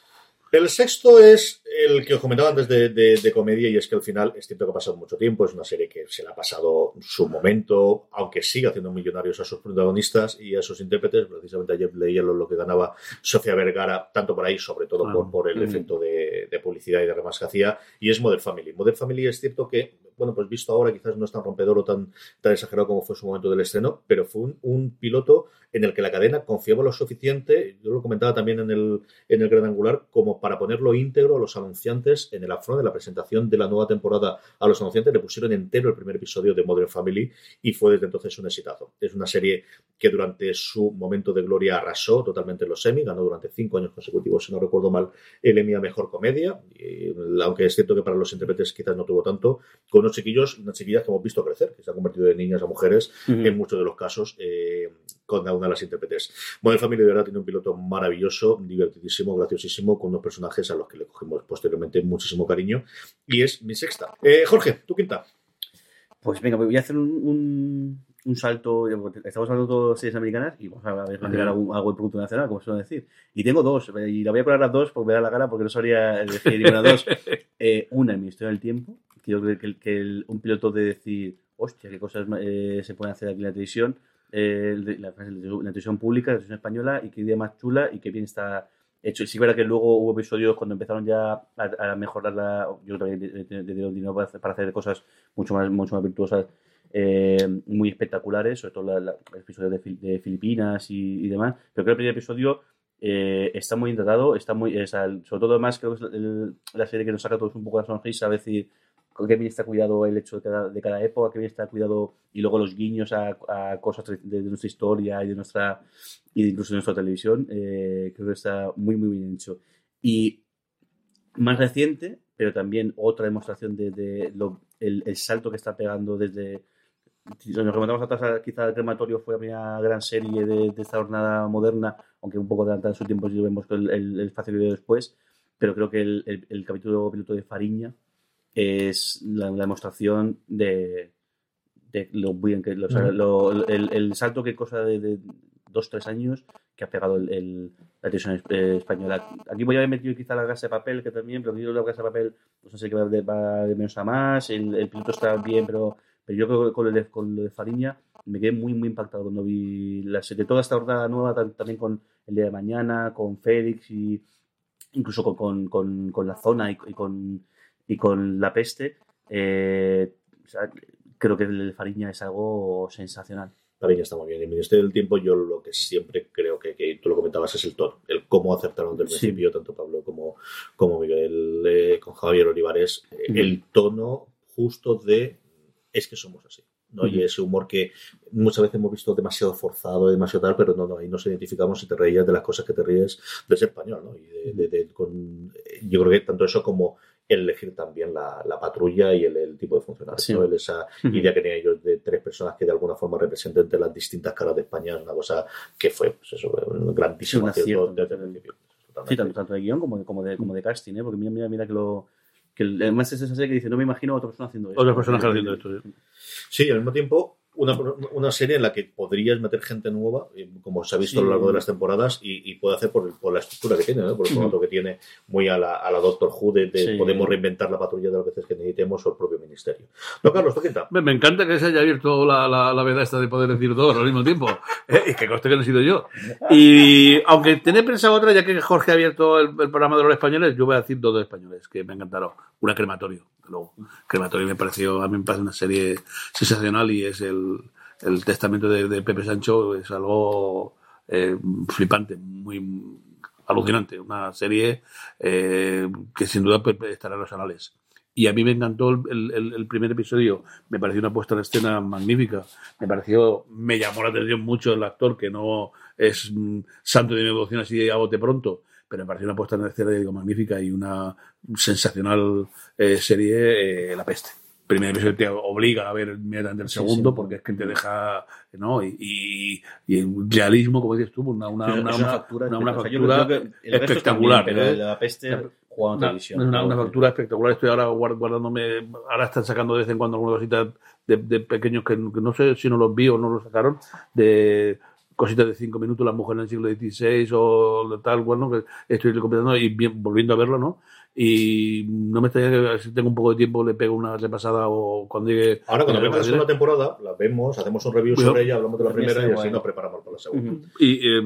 El sexto es el que os comentaba antes de, de- de comedia y es que al final es cierto que ha pasado mucho tiempo, es una serie que se le ha pasado su momento, aunque sigue haciendo millonarios a sus protagonistas y a sus intérpretes. Precisamente ayer leía lo, lo que ganaba Sofía Vergara, tanto por ahí, sobre todo por, por el Mm. efecto de, de publicidad y de remas que hacía, y es Modern Family. Modern Family es cierto que, bueno, pues visto ahora quizás no es tan rompedor o tan, tan exagerado como fue su momento del estreno, pero fue un, un piloto en el que la cadena confiaba lo suficiente, yo lo comentaba también en el, en el gran angular, como para ponerlo íntegro a los anunciantes en el afront de la presentación de la nueva temporada a los anunciantes, le pusieron entero el primer episodio de Modern Family y fue desde entonces un exitazo. Es una serie que durante su momento de gloria arrasó totalmente en los Emmy, ganó durante cinco años consecutivos, si no recuerdo mal, el Emmy a Mejor Comedia, aunque es cierto que para los intérpretes quizás no tuvo tanto, unos chiquillos, unas chiquillas que hemos visto crecer, que se han convertido de niñas a mujeres, en muchos de los casos, eh, con cada una de las intérpretes. Modern Family de verdad tiene un piloto maravilloso, divertidísimo, graciosísimo, con unos personajes a los que le cogimos posteriormente muchísimo cariño, y es mi sexta. Eh, Jorge, tu quinta. Pues venga, voy a hacer un, un, un salto. Estamos hablando de series americanas y vamos a ver mirar algo, algo de producto nacional, como suelen decir. Y tengo dos, y la voy a poner las dos porque me da la gana, porque no sabría elegir ninguna dos. Eh, una, en mi historia del tiempo, que yo creo que, que el- un piloto de decir, hostia, qué cosas eh, se pueden hacer aquí en la televisión, eh, de- la, la televisión pública, la televisión española, y qué idea más chula y qué bien está hecho. Y sí, es verdad que luego hubo episodios cuando empezaron ya a, a mejorar la. Yo también le dieron dinero para hacer, para hacer cosas mucho más, mucho más virtuosas, eh, muy espectaculares, sobre todo la, la- el episodio de, de Filipinas y, y demás. Pero creo que el primer episodio eh, está muy bien está muy, o sea, el- sobre todo además creo que es el- la serie que nos saca todos un poco la sonrisa, a con qué bien está cuidado el hecho de cada, de cada época, qué bien está cuidado y luego los guiños a, a cosas de, de nuestra historia y de nuestra y incluso de nuestra televisión, eh, creo que está muy muy bien hecho. Y más reciente, pero también otra demostración de, de lo- el, el salto que está pegando desde si nos remontamos atrás, quizá el crematorio fue la primera gran serie de, de esta jornada moderna, aunque un poco adelantada en su tiempo si lo vemos con el, el, el espacio después, pero creo que el- el capítulo piloto de Fariña es la, la demostración de, de lo bien que lo- o sea, Ujú. lo- el, el salto que cosa de, de dos, tres años que ha pegado el, el- la televisión eh, española. Aquí voy a haber metido quizá la casa de papel, que también, pero yo la casa de papel, pues no sé qué va de, va de menos a más, el, el piloto está bien, pero, pero yo creo que con, el de, con lo de Fariña me quedé muy, muy impactado cuando vi la serie. Toda esta jornada nueva, también con el día de mañana, con Félix y incluso con, con, con- con la zona y, y con, y con la peste, eh, o sea, creo que el Fariña es algo sensacional. Fariña está muy bien. En el Ministerio del Tiempo yo lo que siempre creo que, que tú lo comentabas es el tono, el cómo acertaron desde el Sí. principio, tanto Pablo como, como Miguel, eh, con Javier Olivares, eh, el tono justo de es que somos así. ¿no? Y ese humor que muchas veces hemos visto demasiado forzado, demasiado tal, pero no, no, ahí nos identificamos y te reías de las cosas que te ríes de ser español, ¿no? Y de, de- de- con, yo creo que tanto eso como el elegir también la, la patrulla y el, el tipo de funcionarios, Sí. ¿no? El- esa idea que tenían ellos de tres personas que de alguna forma representen de las distintas caras de España, es una cosa que fue, pues eso, un grandísimo acierto. acierto desde el principio. Sí, tanto, tanto de guion como de, como de, como de casting, ¿eh? porque mira, mira, mira que lo. Que el- además es esa serie que dice: No me imagino a otra persona haciendo esto. Otros personajes haciendo esto. sí. Sí, y al mismo tiempo, una, una serie en la que podrías meter gente nueva, eh, como se ha visto a lo largo de las temporadas, y, y puede hacer por, por la estructura que tiene, ¿no? por el formato que tiene, muy a la, a la Doctor Who, de, de Sí. podemos reinventar la patrulla de las veces que necesitemos o el propio ministerio. No, Carlos, ¿tú qué tal? Me, me encanta que se haya abierto la, la, la veda esta de poder decir dos al mismo tiempo. Eh, y que conste que no he sido yo. Y aunque tenía pensado otra, ya que Jorge ha abierto el, el programa de los españoles, yo voy a decir dos de españoles que me encantaron. Una crematorio, luego. Crematorio me pareció, a mí me parece una serie sensacional y es el, el testamento de, Pepe Sancho, es algo eh, flipante, muy alucinante, una serie eh, que sin duda pues, estará en los anales. Y a mí me encantó el, primer episodio, me pareció una puesta en escena magnífica, me pareció, me llamó la atención mucho el actor, que no es mm, santo de mi devoción así a bote pronto, pero me pareció una puesta en escena digo, magnífica y una sensacional eh, serie, eh, La Peste primer episodio te obliga a ver inmediatamente el segundo porque es que te deja ¿no? y, y, el realismo como dices tú una, una, una, una factura, una, factura espectacular pero ¿eh? la peste en televisión una, una, factura espectacular estoy ahora guardándome ahora están sacando de vez en cuando algunas cositas de, de pequeños que, no sé si no los vi o no los sacaron de cositas de cinco minutos, la mujer en el siglo XVI o tal, bueno, que estoy completando y bien, volviendo a verlo, ¿no? Y no me extraña que si tengo un poco de tiempo le pego una repasada o cuando llegue. Ahora, cuando vemos la segunda temporada, la vemos, hacemos un review sobre ella, hablamos de la primera y así nos preparamos para la segunda. Y eh,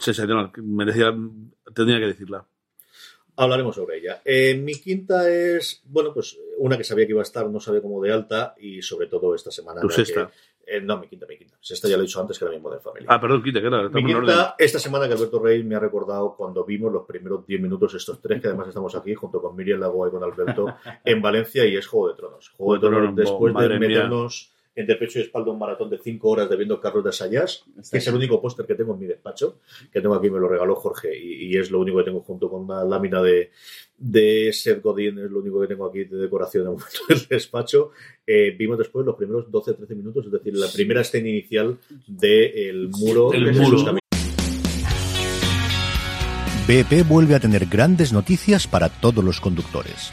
sensacional, merecía, tendría que decirla. Hablaremos sobre ella. Eh, mi quinta es, bueno, pues una que sabía que iba a estar, no sabía cómo de alta y sobre todo esta semana. Tu sexta. Eh, no, mi quinta, mi quinta. Sexta ya lo he dicho antes que era mi Modern Family. Ah, perdón, quinta, que era. Mi quinta, esta semana que Alberto Rey me ha recordado cuando vimos los primeros 10 minutos estos tres, que además estamos aquí junto con Miriam Lagoa y con Alberto en Valencia y es Juego de Tronos. Juego de Tronos, después de meternos entre pecho y espalda un maratón de 5 horas de viendo Carlos de Sayas, que es el único póster que tengo en mi despacho, que tengo aquí, me lo regaló Jorge y, es lo único que tengo junto con una lámina de, de Seth Godin, es lo único que tengo aquí de decoración en el despacho. Eh, vimos después los primeros 12-13 minutos, es decir, la primera escena inicial del muro. El muro. BP vuelve a tener grandes noticias para todos los conductores.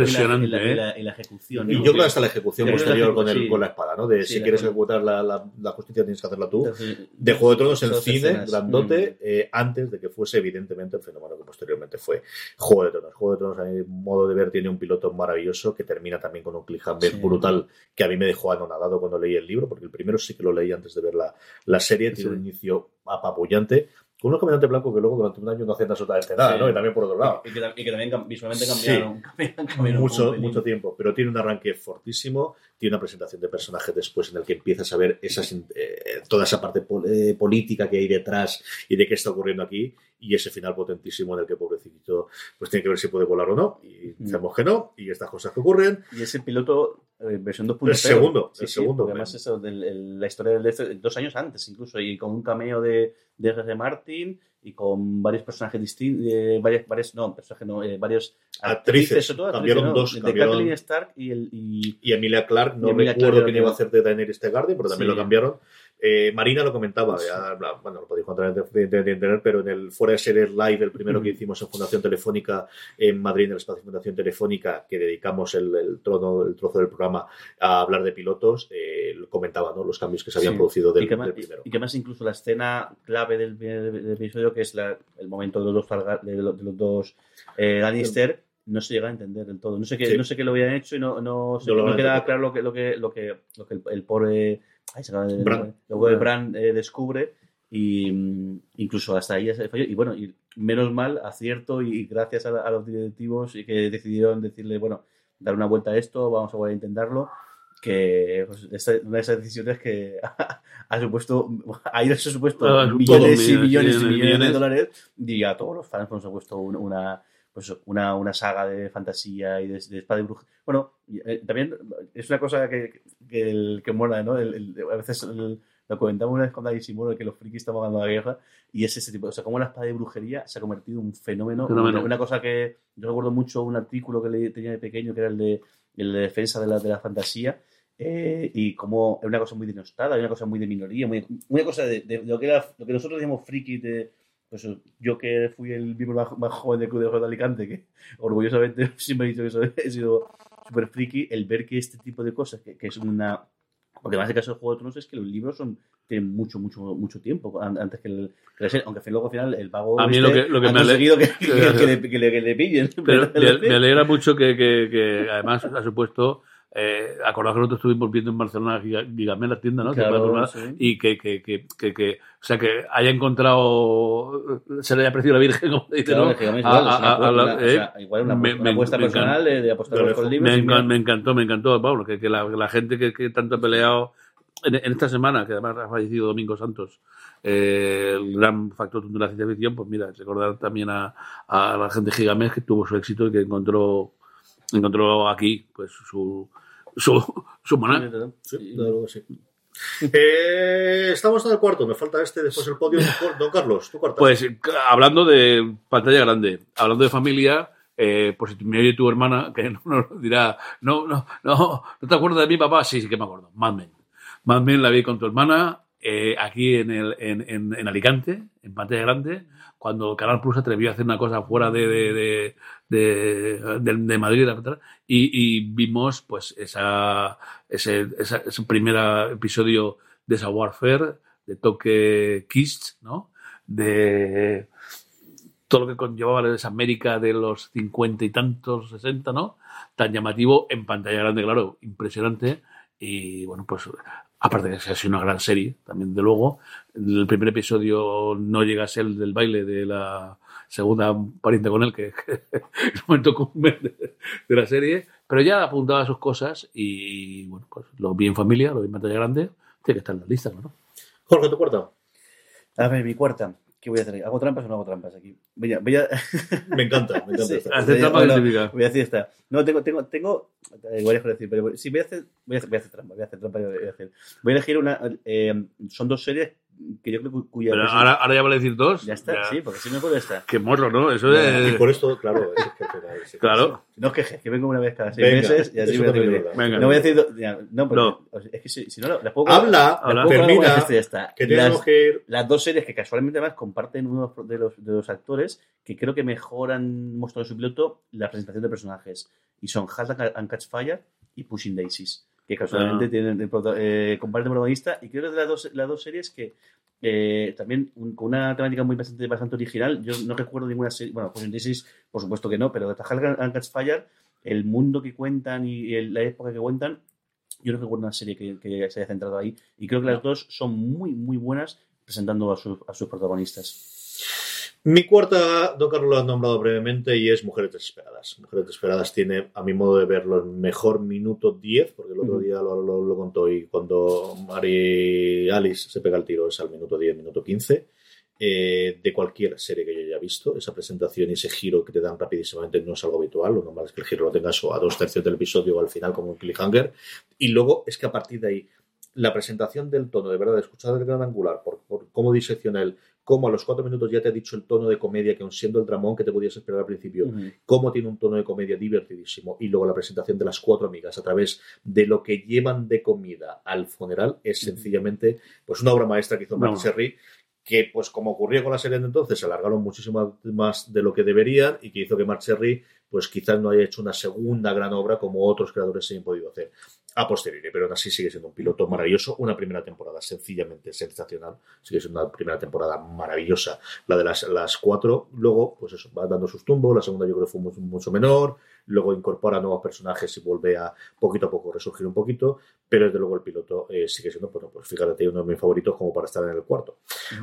Impresionante, y la, y la, ¿eh? y la ejecución. Y yo creo que hasta la ejecución posterior con, el, sí. con la espada, ¿no? De Sí, si quieres ejecu- ejecutar la, la, la justicia tienes que hacerla tú. Entonces, De Juego de Tronos en cine, escenas. grandote, Mm. eh, antes de que fuese evidentemente el fenómeno que posteriormente fue Juego de Tronos. Juego de Tronos, a mi modo de ver, tiene un piloto maravilloso que termina también con un cliffhanger Sí. brutal que a mí me dejó anonadado cuando leí el libro, porque el primero sí que lo leí antes de ver la, la serie, tiene un inicio apabullante. Con un caminante blanco que luego durante un año no hacen absolutamente nada, Sí. ¿no? Y también por otro lado. Y que, y que también visualmente Sí. cambiaron. cambiaron- cambiaron mucho, mucho tiempo, pero tiene un arranque fortísimo, tiene una presentación de personaje después en el que empiezas a ver esas, eh, toda esa parte pol- eh, política que hay detrás y de qué está ocurriendo aquí y ese final potentísimo en el que pobrecito pues tiene que ver si puede volar o no y Mm. sabemos que no y estas cosas que ocurren Y ese piloto, eh, versión 2.0. El segundo, Sí, el segundo, además eso, del- el- la historia del este, dos años antes incluso, y con un cameo de, de R.R. Martin y con varios personajes distintos, varias, varias, no, personajes no, eh, varios Actrices, cambiaron actrices, ¿no? dos, de cambiaron- Kathleen Stark y el y, y Emilia Clark no Y Emilia recuerdo quién iba a hacer de Daenerys Targaryen pero también Sí. lo cambiaron Eh, Marina lo comentaba, ya, bueno, lo podéis encontrar en de, de- de internet, pero en el fuera de series live, el primero que hicimos en Fundación Telefónica en Madrid, en el espacio Fundación Telefónica, que dedicamos el, el trono, el trozo del programa a hablar de pilotos, eh, comentaba, ¿no? Los cambios que se habían Sí. producido del, y que, más, del primero. y que más incluso la escena clave del, del- episodio, que es la- el momento de los dos, de los, de los dos eh, Lannister, no se llega a entender del todo. No sé qué, Sí. no sé qué lo habían hecho y no, no, sé- No a queda claro lo que, lo que, lo que, lo que el, el pobre ay, se acaba de- Bran. lo que Bran eh, descubre y mm, incluso hasta ahí se falló. Y bueno, y menos mal, acierto y gracias a, a los directivos y que decidieron decirle, bueno, dar una vuelta a esto, vamos a volver a intentarlo que pues, esta, una de esas decisiones que ha supuesto, ha ido supuesto Ah, millones y millones y millones de dólares y a todos los fans pues, ha puesto un- una, pues, una, una saga de fantasía y de, de espada y bruja. Bueno, eh, también es una cosa que, que, el, que mola, ¿no? El- el- a veces lo comentamos una vez con David Simón, que los frikis estamos ganando la guerra, y es ese tipo, o sea, como la espada de brujería se ha convertido en un fenómeno. Fenómeno. Una, una cosa que yo recuerdo mucho un artículo que le tenía de pequeño, que era el de, el de defensa de la, de la fantasía, eh, y como es una cosa muy denostada, una cosa muy de minoría, muy, una cosa de, de lo, que era, lo que nosotros decíamos friki de. Pues yo que fui el miembro más, más joven del Club de Ojos de Alicante, que orgullosamente siempre he dicho que eso, he sido súper friki, el ver que este tipo de cosas, que, que es una. Porque además el caso del Juego de Tronos es que los libros son tienen mucho, mucho, mucho tiempo an- antes que el. que serie, aunque luego al final el vago. A mí este lo que- lo que me conseguido que, que- que le, pillen. Pero me, me alegra mucho que, que además ha supuesto. Eh, acordaos que nosotros estuvimos viendo en Barcelona Giga- Gigamel, la tienda, ¿no? Claro, sí. Y que, que, que, que, o sea, que haya encontrado, se le haya apreciado la Virgen, como dice, Claro, ¿no? igual, a- una a- a la- apuesta, o sea, igual una me- apuesta- una me- apuesta me personal de- apostar por los libros Me, y encan- me encantó, me encantó, Pablo, que, que la, la gente que, que tanto ha peleado en, en esta semana, que además ha fallecido Domingo Santos, eh, el gran factor de la ciencia ficción, pues mira, recordar también a, a la gente de Gigamés que tuvo su éxito y que encontró encontró aquí pues su su, su maná. Sí, que sí. Eh, estamos en el cuarto, me falta este, después el podio. Don Carlos, tu cuarta. Pues hablando de pantalla grande, hablando de familia, eh, por si me oye tu hermana, que no nos dirá, no, no, no, ¿no te acuerdas de mi papá? Sí, sí que me acuerdo. Mad Men. Mad Men la vi con tu hermana eh, aquí en, el, en, en, en Alicante, en pantalla grande, cuando Canal Plus se atrevió a hacer una cosa fuera de, de, de, de, de- Madrid y, vimos pues esa, ese, ese primer episodio de esa Warfare, de toque Kiss, ¿no? De todo lo que conllevaba esa América de los cincuenta y tantos, sesenta, ¿no? Tan llamativo en pantalla grande, claro, impresionante. Y bueno, pues aparte de que ha sido una gran serie, también de luego, el primer episodio no llega a ser el del baile de la segunda pariente con él, que, que es el momento cumbre de, de la serie, pero ya apuntaba sus cosas y bueno, pues lo vi en familia, lo vi en pantalla grande, tiene que estar en la lista, ¿no? Jorge, tu cuarta. A ver, mi cuarta. ¿Qué voy a hacer? ¿Hago trampas o no hago trampas aquí? Voy a. Voy a... Me encanta, me encanta. Sí. Hacer trampa Voy a- científica. Voy a decir esta. No, tengo, tengo, tengo. eh, Igual es por decir, pero sí, voy a hacer, voy a hacer, voy a hacer trampa, voy a hacer trampa, voy a hacer. Voy a elegir una. eh, son dos series que yo creo que cuya. Pero ahora, ahora ya vale decir dos. Ya está, sí, porque si no puedo estar. Qué morro, ¿no? Eso Y es. por esto, claro, es que final, sí. Claro. No os quejes, que vengo una vez cada seis Venga, meses y así voy a decir. es. Venga. No voy a decir. ya, no, pero No. es que si, si no, las puedo. Habla, las puedo termina, y ya está. que Las- que ir. las dos series que casualmente además comparten uno de los, de los actores que creo que mejoran mostrado su piloto la presentación de personajes y son Halt and Catch Fire y Pushing Daisies que casualmente Ah. tienen eh, comparten protagonista y creo que es de las dos, las dos series que eh, también un- con una temática muy bastante, bastante original. Yo no recuerdo ninguna serie bueno Pushing Daisies por supuesto que no pero de Halt and Catch Fire el mundo que cuentan y el- la época que cuentan yo no recuerdo una serie que, que se haya centrado ahí. Y creo que las dos son muy muy buenas presentando a, sus- a sus protagonistas Mi cuarta, Don Carlos lo ha nombrado brevemente y es Mujeres Desesperadas. Mujeres Desesperadas tiene, a mi modo de verlo, el mejor minuto 10, porque el otro día lo, lo- lo contó y cuando Mari Alice se pega el tiro es al minuto 10, minuto 15. eh, de cualquier serie que yo haya visto, esa presentación y ese giro que te dan rapidísimamente no es algo habitual, lo normal es que el giro lo tengas o a dos tercios del episodio o al final como un cliffhanger, y luego es que a partir de ahí la presentación del tono, de verdad, escuchar el gran angular, por, por cómo disecciona él, cómo a los cuatro minutos ya te ha dicho el tono de comedia, que aun siendo el dramón que te podías esperar al principio, cómo tiene un tono de comedia divertidísimo, y luego la presentación de las cuatro amigas a través de lo que llevan de comida al funeral, es sencillamente pues una obra maestra que hizo Mark No. Que pues como ocurrió con la serie de entonces, se alargaron muchísimo más de lo que deberían y que hizo que Mark Cherry pues quizás no haya hecho una segunda gran obra como otros creadores se han podido hacer a posteriori, pero aún así sigue siendo un piloto maravilloso, una primera temporada sencillamente sensacional, sigue siendo una primera temporada maravillosa, la de las, las cuatro, luego pues eso, va dando sus tumbos, la segunda yo creo que fue mucho, mucho menor, luego incorpora nuevos personajes y vuelve a poquito a poco resurgir un poquito, pero desde luego el piloto eh, sigue siendo, bueno, pues fíjate, uno de mis favoritos como para estar en el cuarto.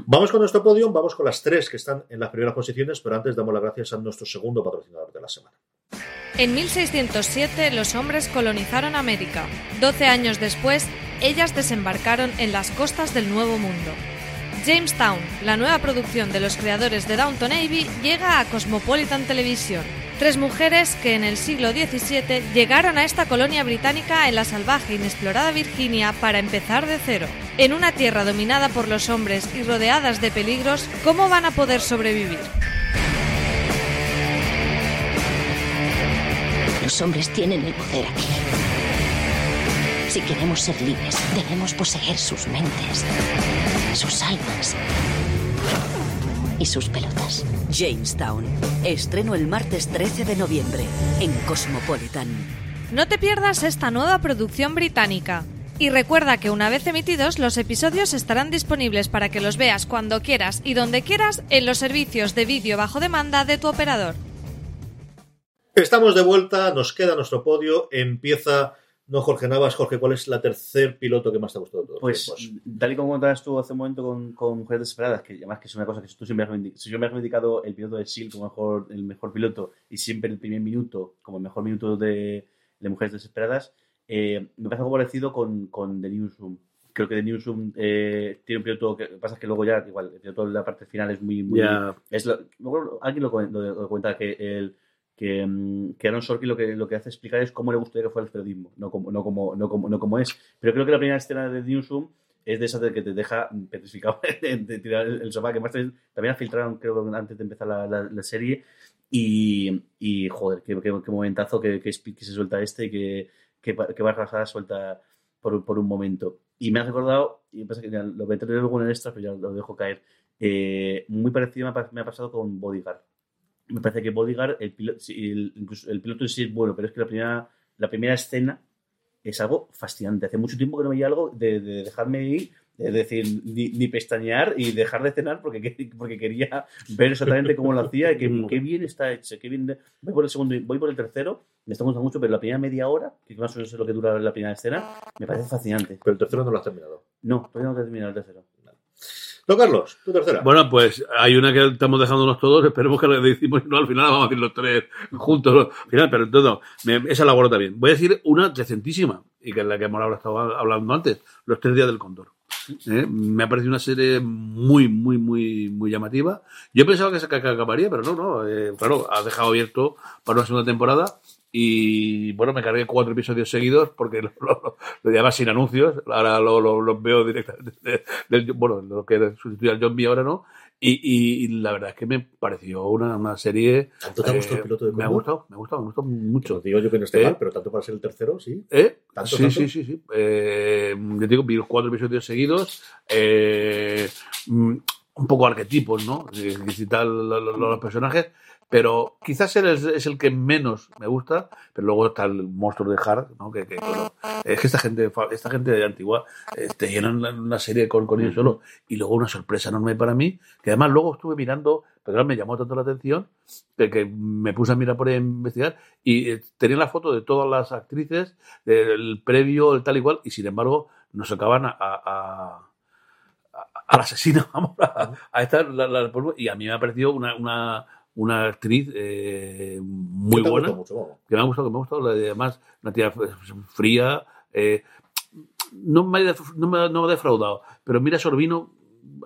Vamos con nuestro podio, vamos con las tres que están en las primeras posiciones, pero antes damos las gracias a nuestro segundo patrocinador de la semana. En 1607 los hombres colonizaron América. Doce años después, ellas desembarcaron en las costas del Nuevo Mundo. Jamestown, la nueva producción de los creadores de Downton Abbey, llega a Cosmopolitan Television. Tres mujeres que en el siglo XVII llegaron a esta colonia británica en la salvaje e inexplorada Virginia para empezar de cero. En una tierra dominada por los hombres y rodeadas de peligros, ¿cómo van a poder sobrevivir? Los hombres tienen el poder aquí. Si queremos ser libres, debemos poseer sus mentes, sus almas y sus pelotas. Jamestown. Estreno el martes 13 de noviembre en Cosmopolitan. No te pierdas esta nueva producción británica. Y recuerda que una vez emitidos, los episodios estarán disponibles para que los veas cuando quieras y donde quieras en los servicios de vídeo bajo demanda de tu operador. Estamos de vuelta, nos queda nuestro podio, empieza no Jorge Navas. Jorge, ¿cuál es la tercer piloto que más te ha gustado de todos? Pues, tal y como contabas tú hace un momento con, con Mujeres Desesperadas, que además que es una cosa que tú siempre has reivindicado, yo me has reivindicado el piloto de SEAL como mejor, el mejor piloto y siempre el primer minuto como el mejor minuto de, de Mujeres Desesperadas, eh, me pasa algo parecido con, con The Newsroom. Creo que The Newsroom eh, tiene un piloto que pasa es que luego ya, igual, el piloto de la parte final es muy. muy es lo, alguien lo, lo, cuenta que el que, mm, que Aaron Sorkin lo que, lo que hace explicar es cómo le gustaría que fuera el periodismo, no como, no como, no como, no como es. Pero creo que la primera escena de Newsroom es de esas de que te deja petrificado de, tirar el, sofá, que más también ha filtrado, creo antes de empezar la, la, serie. Y, y, joder, qué, qué, qué momentazo que, que, se suelta este que, que, que Barra suelta por, por, un momento. Y me ha recordado, y pasa que lo voy a tener luego en el extra, pero ya lo dejo caer. Eh, muy parecido me ha, me ha pasado con Bodyguard me parece que Bodyguard, el piloto, el, incluso el piloto en sí es bueno, pero es que la primera, la primera escena es algo fascinante. Hace mucho tiempo que no veía algo de, dejarme ir, de decir, ni, pestañear y dejar de cenar porque, porque quería ver exactamente cómo lo hacía y que, qué bien está hecho. Qué bien voy por el segundo, voy por el tercero, me está gustando mucho, pero la primera media hora, que más o menos es lo que dura la primera escena, me parece fascinante. Pero el tercero no lo has terminado. No, todavía no he terminado el tercero. No, Carlos, tu tercera. Bueno, pues hay una que estamos dejándonos todos, esperemos que la decimos, no, al final vamos a decir los tres juntos, al final, pero todo, esa la guardo también. Voy a decir una decentísima, y que es la que hemos estado hablando antes, Los tres días del cóndor. ¿Eh? Me ha parecido una serie muy, muy, muy, muy llamativa. Yo pensaba que se acabaría, pero no, no. Eh, claro, ha dejado abierto para una segunda temporada y bueno, me cargué cuatro episodios seguidos porque lo, lo, sin anuncios. Ahora los veo directamente. bueno, lo que sustituye al John B ahora no. Y, y, la verdad es que me pareció una, una serie. ¿Tanto te ha gustado el piloto de Me ha gustado, me ha gustado, me gustó mucho. digo yo que no esté ¿Eh? mal, pero tanto para ser el tercero, sí. ¿Eh? sí, sí, sí, sí, eh, yo digo, vi los cuatro episodios seguidos. Eh, mm, un poco arquetipos, ¿no? Visitar los personajes pero quizás él es, el que menos me gusta, pero luego está el monstruo de Hart, ¿no? Que, es que esta gente, esta gente de antigua eh, te llenan una serie con, con ellos solo. Y luego una sorpresa enorme para mí, que además luego estuve mirando, pero me llamó tanto la atención, que, me puse a mirar por ahí a investigar, y eh, tenía la foto de todas las actrices, del previo, el tal y cual, y sin embargo nos sacaban a, a al asesino, vamos, a, a esta, y a mí me ha parecido una, una, una actriz eh, muy buena. que me ha gustado, que me ha gustado. Además, una tía fría. Eh, no, me ha, no, me, no, me, ha defraudado. Pero mira, Sorbino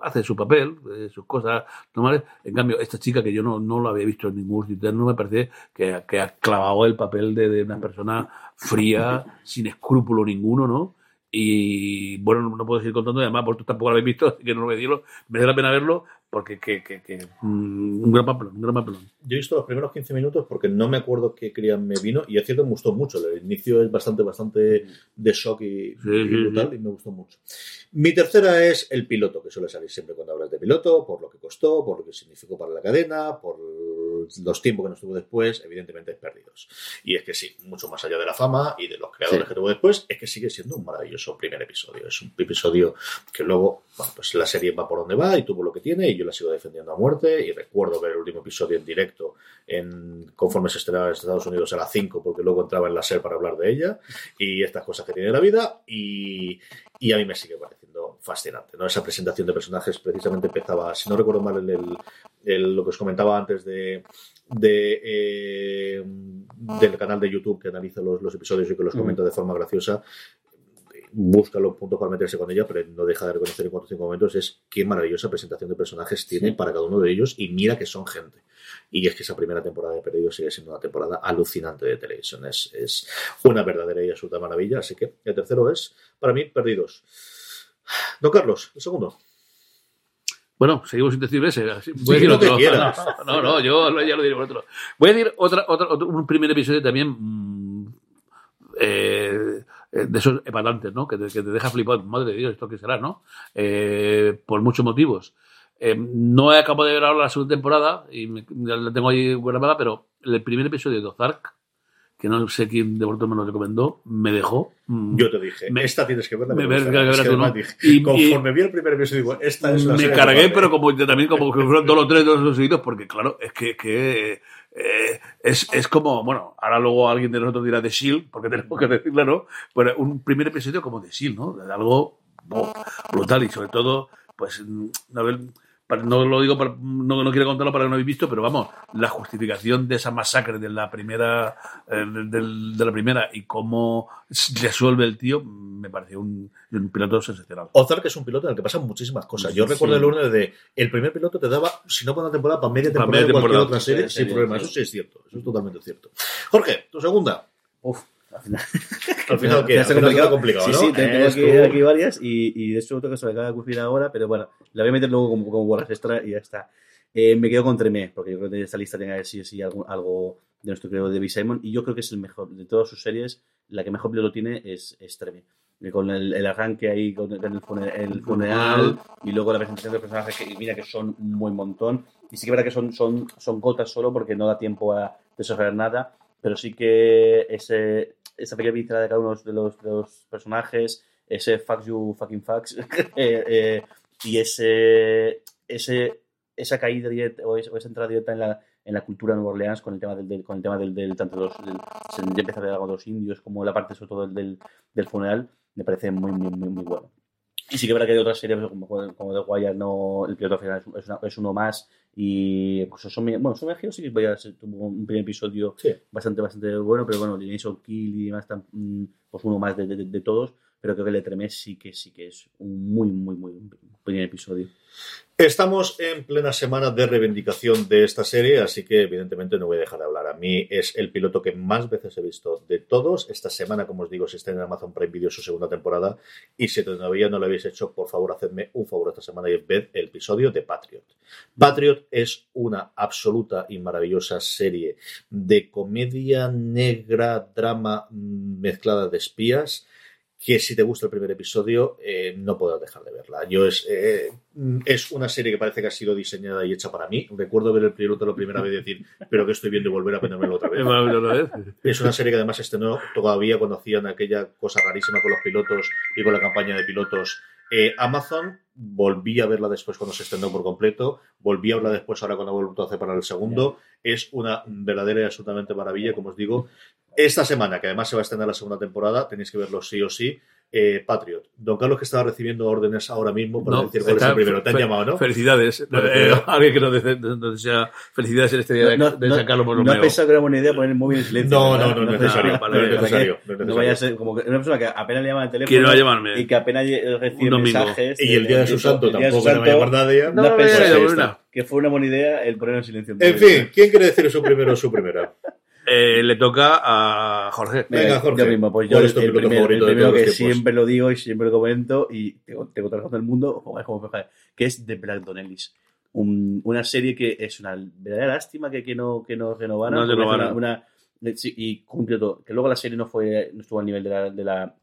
hace su papel, eh, sus cosas normales. En cambio, esta chica que yo no, no lo había visto en ningún sitio, no me parece que, que ha clavado el papel de, de una persona fría, sin escrúpulo ninguno, ¿no? Y bueno, no puedo seguir contando, además, tú tampoco lo habéis visto, así que no lo voy a decirlo. Merece la pena verlo, porque que, que, que mm, un gran papelón, un gran papelón. Yo he visto los primeros 15 minutos porque no me acuerdo qué querían me vino y es cierto me gustó mucho. El inicio es bastante, bastante de shock y, brutal y me gustó mucho. Mi tercera es el piloto, que suele salir siempre cuando hablas de piloto, por lo que costó, por lo que significó para la cadena, por los tiempos que nos tuvo después, evidentemente perdidos. Y es que sí, mucho más allá de la fama y de los creadores que tuvo después, es que sigue siendo un maravilloso primer episodio. Es un episodio que luego, bueno, pues la serie va por donde va y tuvo lo que tiene y yo la sigo defendiendo a muerte y recuerdo ver el último episodio en directo en conforme se estrenaba en Estados Unidos a las 5 porque luego entraba en la SER para hablar de ella y estas cosas que tiene la vida y, y a mí me sigue pareciendo fascinante. ¿no? Esa presentación de personajes precisamente empezaba, si no recuerdo mal, el, el- el- lo que os comentaba antes de, de, eh, del canal de YouTube que analiza los, los episodios y que los Mm. comenta de forma graciosa. Busca los puntos para meterse con ella, pero no deja de reconocer en cuatro o cinco momentos es qué maravillosa presentación de personajes tiene Sí. para cada uno de ellos y mira que son gente. Y es que esa primera temporada de Perdidos sigue siendo una temporada alucinante de televisión. Es, es una verdadera y absoluta maravilla. Así que el tercero es, para mí, Perdidos. Don Carlos, el segundo. Bueno, seguimos sin decir ese. Voy a decir otro. No, no, yo ya lo diré por otro. Voy a decir otra, otra, otro- un primer episodio también mm, eh, de esos epatantes, ¿no? Que te, que te deja flipado. Madre de Dios, ¿esto qué será, no? Eh, por muchos motivos. Eh, no he acabado de ver ahora la segunda temporada y me- la tengo ahí grabada, pero el primer episodio de Ozark, que no sé quién de vosotros me lo recomendó, me dejó. mm, Yo te dije, me- esta tienes que verla. me- gusta. que Es que ¿no? dije, Y- conforme vi el primer episodio, digo, esta es una me cargué, pero como también como que fueron todos los tres todos los seguidos, porque claro, es que, que, eh, es, es como, bueno, ahora luego alguien de nosotros dirá de Shield, porque tenemos que decirlo, ¿no? Pero un primer episodio como de Shield, ¿no? De algo oh, brutal y sobre todo, pues, mm, ver, para- no lo digo, para- no, no quiero contarlo para que no habéis visto, pero vamos, la justificación de esa masacre de la primera, eh, de la primera y cómo resuelve el tío, me pareció un, un piloto sensacional. Ozark es un piloto en el que pasan muchísimas cosas. Yo Sí. recuerdo el lunes de el primer piloto te daba, si no para una temporada, para media Para temporada media de cualquier temporada. otra serie, Sí, sin sí, problema. sí. Eso sí es cierto. Eso es totalmente cierto. Jorge, tu segunda. Uf, al final. Al final. Ya Al final complicado. Sí, ¿no? sí, te- tengo aquí, aquí varias y, y de hecho otro que se me acaba de ocurrir ahora, pero bueno, la voy a meter luego como, como bolas extra y ya está. Eh, me quedo con Tremé, porque yo creo que esta lista que haber sí o sí algo, algo de nuestro querido David Simon y yo creo que es el mejor, de todas sus series, la que mejor piloto tiene es, es Tremé. Y Con el, el arranque ahí, con el, fune- el funeral y luego la presentación de los personajes, que mira que son un buen montón. Y sí que es verdad que son, son, son gotas solo porque no da tiempo a desarrollar nada, pero sí que ese, esa pequeña pincelada de cada uno de los, de los personajes, ese fuck you fucking facts, eh, eh, y ese, ese, esa caída directa o, es- o esa entrada directa en la, en la cultura de Nueva Orleans con el tema del, del- con el tema del, del- tanto los, del, se empieza a ver algo de los indios como la parte sobre todo del, del, funeral, me parece muy, muy, muy, muy bueno. Y sí que verdad que hay otras series pues, como, como The Wire, no, el piloto final es una- es uno más. Y pues son, bueno, son sí que voy a ser- tuvo un primer episodio bastante, bastante bueno, pero bueno, Jason Kill y demás, mm, pues uno más de, de- de todos. Pero creo que el de Tremés sí que sí que es un muy, muy, muy buen primer episodio. Estamos en plena semana de reivindicación de esta serie, así que evidentemente no voy a dejar de hablar. A mí es el piloto que más veces he visto de todos. Esta semana, como os digo, se está en Amazon Prime Video su segunda temporada. Y si todavía no lo habéis hecho, por favor, hacedme un favor esta semana y ved el episodio de Patriot. Patriot es una absoluta y maravillosa serie de comedia negra, drama mm, mezclada de espías que si te gusta el primer episodio eh, no podrás dejar de verla. Yo es, eh, es una serie que parece que ha sido diseñada y hecha para mí. Recuerdo ver el piloto la primera vez y decir, pero que estoy viendo y volver a ponérmelo otra vez. Es una serie que además estrenó todavía cuando hacían aquella cosa rarísima con los pilotos y con la campaña de pilotos. Eh, Amazon, volví a verla después cuando se estrenó por completo, volví a verla después ahora cuando ha vuelto a hacer para el segundo. Es una verdadera y absolutamente maravilla, como os digo. Esta semana, que además se va a estrenar la segunda temporada, tenéis que verlo sí o sí. Eh, Patriot. Don Carlos, que estaba recibiendo órdenes ahora mismo para No, decir cuál es el primero. Te han llamado, ¿no? Felicidades. Eh, alguien que nos desea, felicidades en este día de, No, de no, San Carlos no Borromeo. has pensado que era buena idea poner el móvil en silencio. No, no, no es necesario, no es necesario, no No vaya a ser como que una persona que apenas le llama el teléfono. No llamarme. Y que apenas recibe mensajes. Y el día de su santo tampoco le va a llamar nadie. No, No, que- fue una buena idea el poner en silencio. En fin, ¿quién quiere decir su primero o su primera? Eh, le toca a Jorge. Venga, Jorge. Yo mismo, pues yo ¿Cuál el, el piloto primero, favorito el primero que siempre lo digo y siempre lo comento y tengo, tengo toda la razón del mundo, que es The Black Donnellys. Un- una serie que es una verdadera lástima que, que no que no renovaran. No renovaran. Una, una- sí, y un piloto, que luego la serie no fue no estuvo al nivel de la, de la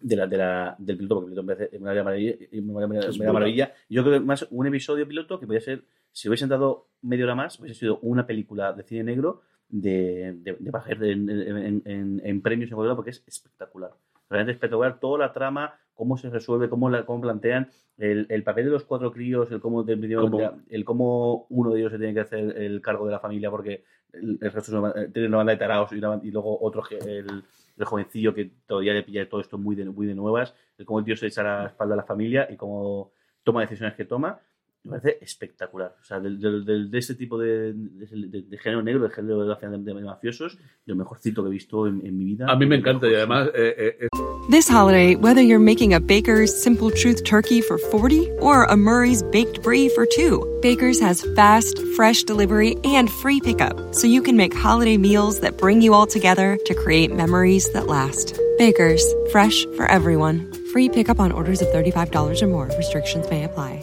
de la, de la, del piloto, porque el piloto me parece una maravilla, maravilla, maravilla. Yo creo que más un episodio piloto que podía ser, si hubiesen dado media hora más, hubiese sido una película de cine negro de, de, de bajar en, en, en- en premios en porque es espectacular. Realmente espectacular toda la trama, cómo se resuelve, cómo, la, cómo plantean el, el papel de los cuatro críos, el cómo, Cómo- el cómo uno de ellos se tiene que hacer el cargo de la familia porque el, el resto es una, tiene una banda de taraos y, una y luego otro el, el jovencillo que todavía le pilla todo esto muy de, muy de nuevas, el cómo el tío se echa la espalda a la familia y cómo toma decisiones que toma, me parece espectacular. O sea, del- del- del- de, este tipo de, de, de género negro, de género de, de, de mafiosos, lo mejorcito que he visto en, en mi vida. A mí me encanta y además eh, eh, eh, This holiday, whether you're making a Baker's Simple Truth turkey for 40 or a Murray's Baked Brie for 2, Baker's has fast, fresh delivery and free pickup, so you can make holiday meals that bring you all together to create memories that last. Baker's, fresh for everyone. Free pickup on orders of $35 or more. Restrictions may apply.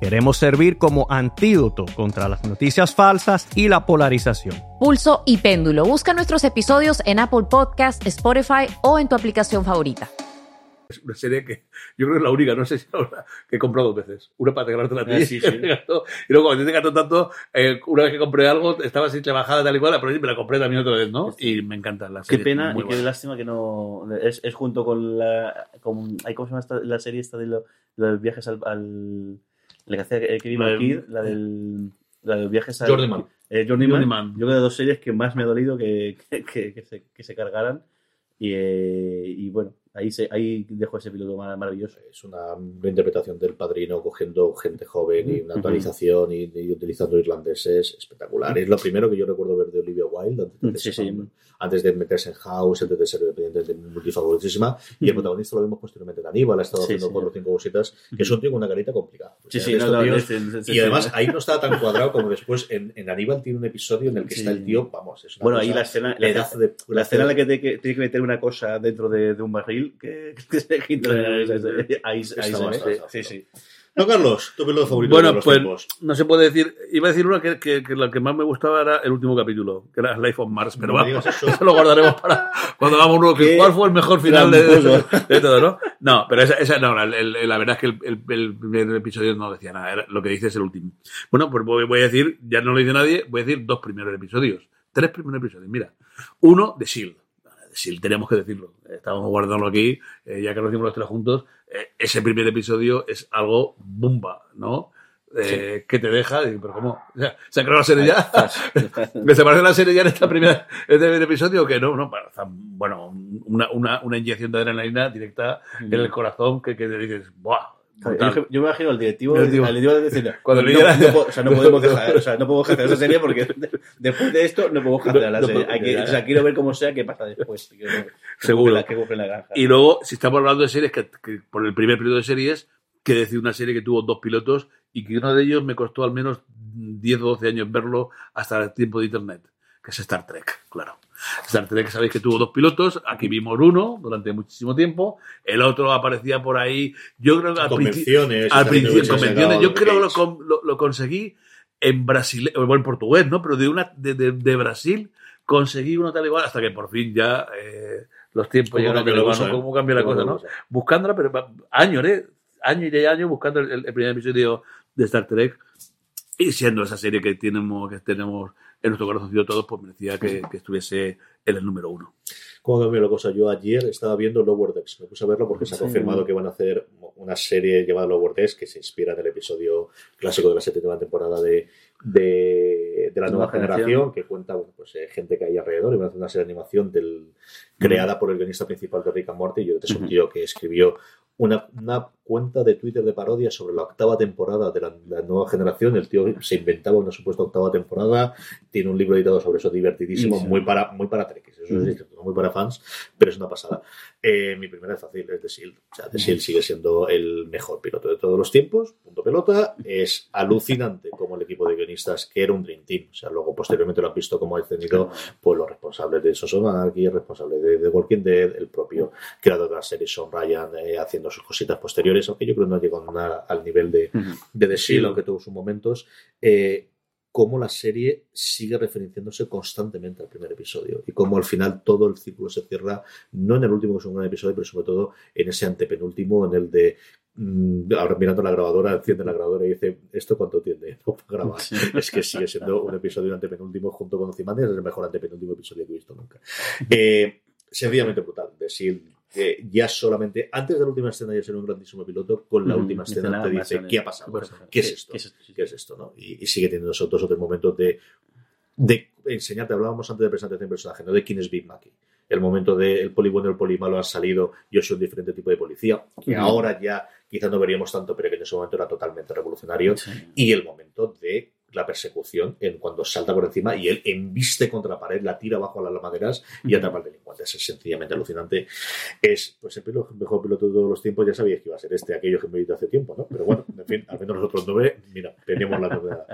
Queremos servir como antídoto contra las noticias falsas y la polarización. Pulso y Péndulo. Busca nuestros episodios en Apple Podcast, Spotify o en tu aplicación favorita. es una serie que yo creo que es la única, no sé si ahora, que he comprado dos veces. Una para regalártela a ti Ah, sí, sí. y luego cuando te gastó tanto, eh, una vez que compré algo, estaba así trabajada tal y cual, pero me la compré también otra vez, ¿no? Y me encanta la Qué serie. pena muy y qué lástima que no. Es, es junto con la. Con, ¿Cómo se llama esta- la serie esta de, lo- de los viajes al. al la que hacía eh, Kevin La del- McKidd, la del. La de los viajes al. Journeyman. Eh, Journeyman. Journeyman. Yo creo de dos series que más me ha dolido que, que, que- que se, que se cargaran. Y, eh, y bueno, ahí, se, ahí dejo ese piloto mar- maravilloso. Es una interpretación del padrino cogiendo gente joven y una actualización y, y utilizando irlandeses espectacular. Es lo primero que yo recuerdo ver de Olivia Wilde antes de, que Sí, se- sí. antes de meterse en House, antes de ser independiente multifavoritísima. Y el protagonista lo vimos posteriormente en Aníbal, ha estado haciendo cuatro o cinco cositas, que es un tío con una carita complicada. No, no, tíos- y además ahí no estaba tan cuadrado como después en, en Aníbal tiene un episodio en el que está el tío, vamos, es una Bueno, cosa- ahí la escena, la, da de- la escena en la que tiene, que meter una cosa dentro de, de un barril, que, que se quita ahí, ahí Está No, Carlos, tu piloto favorito Bueno, de los pues tiempos. no se puede decir. Iba a decir una que, que, que la que más me gustaba era el último capítulo, que era Life on Mars, pero No vamos, eso. eso lo guardaremos para cuando hagamos uno. que ¿Cuál fue el mejor final de, todo, no? No, pero esa, esa no, la, el- el- la verdad es que el, el- episodio no decía nada, era- lo que dice es el último. Bueno, pues voy, voy a decir, ya no lo dice nadie, voy a decir dos primeros episodios. Tres primeros episodios, mira. Uno de S.H.I.E.L.D. S.H.I.E.L.D. tenemos que decirlo. Estábamos guardándolo aquí, eh, ya que lo hicimos los tres juntos. eh, ese primer episodio es algo bomba, ¿no? Eh, que te deja, y, pero ¿cómo? O sea, ¿Se ha creado la serie ya? ¿Me se parece la serie ya en este primer episodio? Que no, no, para- bueno, una, una, una inyección de adrenalina directa en el corazón que, que te dices, ¡buah! Brutal". Yo, yo me imagino al directivo, El directivo. al directivo diciendo, Cuando no, no o sea, no podemos dejar, o sea, no podemos hacer esa serie porque de- después de esto no podemos cancelar la No, serie. no, Hay que, ya. o sea, quiero ver cómo sea qué pasa después. Que, Seguro. ocurre la- que ocurre en la granja. Y luego, si estamos hablando de series, que, que por el primer periodo de series, que decir una serie que tuvo dos pilotos y que uno de ellos me costó al menos 10 o 12 años verlo hasta el tiempo de Internet, que es Star Trek, claro. Star Trek, sabéis que tuvo dos pilotos, aquí vimos uno durante muchísimo tiempo, el otro aparecía por ahí, yo creo que al principio, al principio, convenciones, yo creo que lo, lo- lo conseguí en Brasil, o bueno, en portugués, ¿no? Pero de una de, de- de Brasil conseguí uno tal igual hasta que por fin ya eh, los tiempos ¿Cómo llegaron cambia la cosa, eh? cómo cambia la ¿Cómo cosa, ¿no? Buscándola, pero años, ¿eh? Años y años buscando el, el primer episodio de Star Trek y siendo esa serie que tenemos, que tenemos en nuestro corazoncito todos, pues merecía que, que estuviese en el número uno. ¿Cómo cambió la cosa? Yo ayer estaba viendo Lower Decks. Me puse a verlo porque se ha Sí. confirmado que van a hacer una serie llamada Lower Decks que se inspira en el episodio clásico de la séptima temporada de, de, de la nueva Nueva generación, generación. que cuenta bueno, pues, eh, gente que hay alrededor y van a hacer una serie de animación del, creada por el guionista principal de Rick and Morty. Yo es un tío que escribió una, una cuenta de Twitter de parodia sobre la octava temporada de la, la nueva generación. El tío se inventaba una supuesta octava temporada. Tiene un libro editado sobre eso divertidísimo, Sí. muy para muy para trekkies, eso Ujú. es muy para fans, pero es una pasada. Eh, mi primera es fácil, es The Shield. O sea, The Shield sigue siendo el mejor piloto de todos los tiempos. Punto pelota. Es alucinante como el equipo de guionistas, que era un Dream Team. O sea, luego posteriormente lo han visto como ha tenido pues, los responsables de Sons of Anarchy, el responsable de, de Walking Dead, el propio creador de la serie, Sean Ryan, eh, haciendo sus cositas posteriores, aunque yo creo que no llegó nada al nivel de, de The Shield, aunque tuvo sus momentos. Eh, cómo la serie sigue referenciándose constantemente al primer episodio y cómo al final todo el círculo se cierra, no en el último que es un gran episodio, pero sobre todo en ese antepenúltimo, en el de mm, ahora mirando la grabadora, enciende la grabadora y dice, ¿esto cuánto tiene? No grabar. Es que sigue siendo un episodio antepenúltimo junto con Ozymandias, es el mejor antepenúltimo episodio que he visto nunca. Eh, sencillamente brutal. De que ya solamente antes de la última escena ya ser un grandísimo piloto, con la última escena te dice. ¿qué ha pasado? ¿Qué es ¿qué- esto? qué es esto? ¿Qué es esto? ¿no? Y, y sigue teniendo esos dos o tres momentos de, de enseñarte, hablábamos antes de presentación de personaje, ¿no? De quién es Big Mackey. El momento de el poli bueno y el poli malo han salido, yo soy un diferente tipo de policía, que ahora ya quizás no veríamos tanto, pero que en ese momento era totalmente revolucionario. Y el momento de la persecución en cuando salta por encima y él embiste contra la pared, la tira bajo las maderas y atrapa al delincuente. Es sencillamente alucinante. Es pues el mejor piloto de todos los tiempos. Ya sabíais que iba a ser este, aquello que me visto hace tiempo, ¿no? Pero bueno, en fin, al menos nosotros no ve. Mira, teníamos la novedad.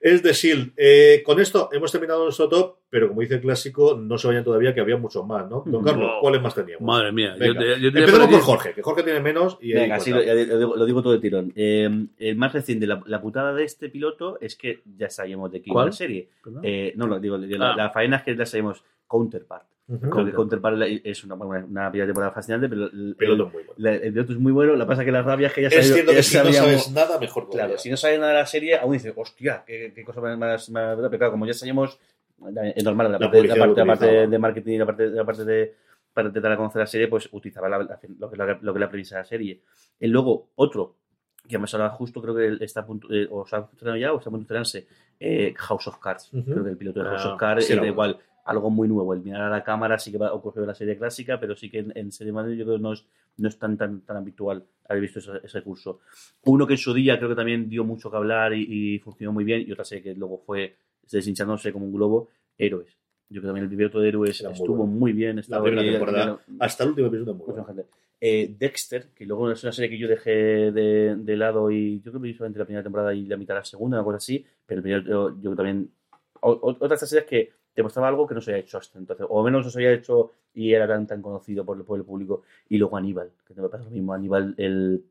Es de Shield. Eh, con esto hemos terminado nuestro top, pero como dice el clásico, no se vayan todavía que había muchos más, ¿no? Don Carlos, No. ¿cuáles más teníamos? Madre mía, yo te- yo tenía Empezamos aquí- Jorge, que Jorge tiene menos y Venga, sí, lo, lo digo todo de tirón. Eh, el más reciente, la, la putada de este piloto es que ya sabíamos de qué iba la serie. Eh, no, lo digo, la, Ah. la faena es que ya sabemos Counterpart. Ujú. Creo que Counterpart es una, una, una primera temporada fascinante, pero el, Piloto el- muy bueno. la- el piloto es muy bueno. La pasa que la rabia es que ya Es sabía- cierto que si no sabíamos- sabes nada, mejor Claro, si no sabes nada de la serie, aún dices, hostia, qué, qué cosa más, más, más- Pero claro, como ya sabíamos, es normal, la, La parte, la, publicidad lo parte, la parte utilizaba. de marketing y la parte, la parte de para intentar conocer la serie, pues utilizaba la- la- lo, que, la- lo que es la premisa de la serie. Y luego, otro, que además ahora justo creo que está a punto, eh, o se ha estrenado ya, o está a punto de estrenarse, eh, House of Cards. Creo que el piloto de House Ah, of Cards sí, es igual, algo muy nuevo. El mirar a la cámara sí que va a ocurrir en la serie clásica, pero sí que en, en serie Madrid yo creo que no es, no es tan, tan, tan habitual haber visto ese, ese curso. Uno que en su día creo que también dio mucho que hablar y, y funcionó muy bien, y otra serie que luego fue deshinchándose como un globo, Héroes. Yo creo que también el piloto de Héroes muy estuvo bueno. muy bien. La primera bien, temporada, bien, hasta el último episodio, muy mucha bueno. gente. Eh, Dexter, que luego es una serie que yo dejé de, de lado y yo creo que vi solamente la primera temporada y la mitad de la segunda, cosa así, pero el yo, yo también... o- o- otra de estas series que te mostraba algo que no se había hecho hasta entonces, o menos no se había hecho y era tan, tan conocido por, el- por el público. Y luego Aníbal, que te me pasa lo mismo. Aníbal, el,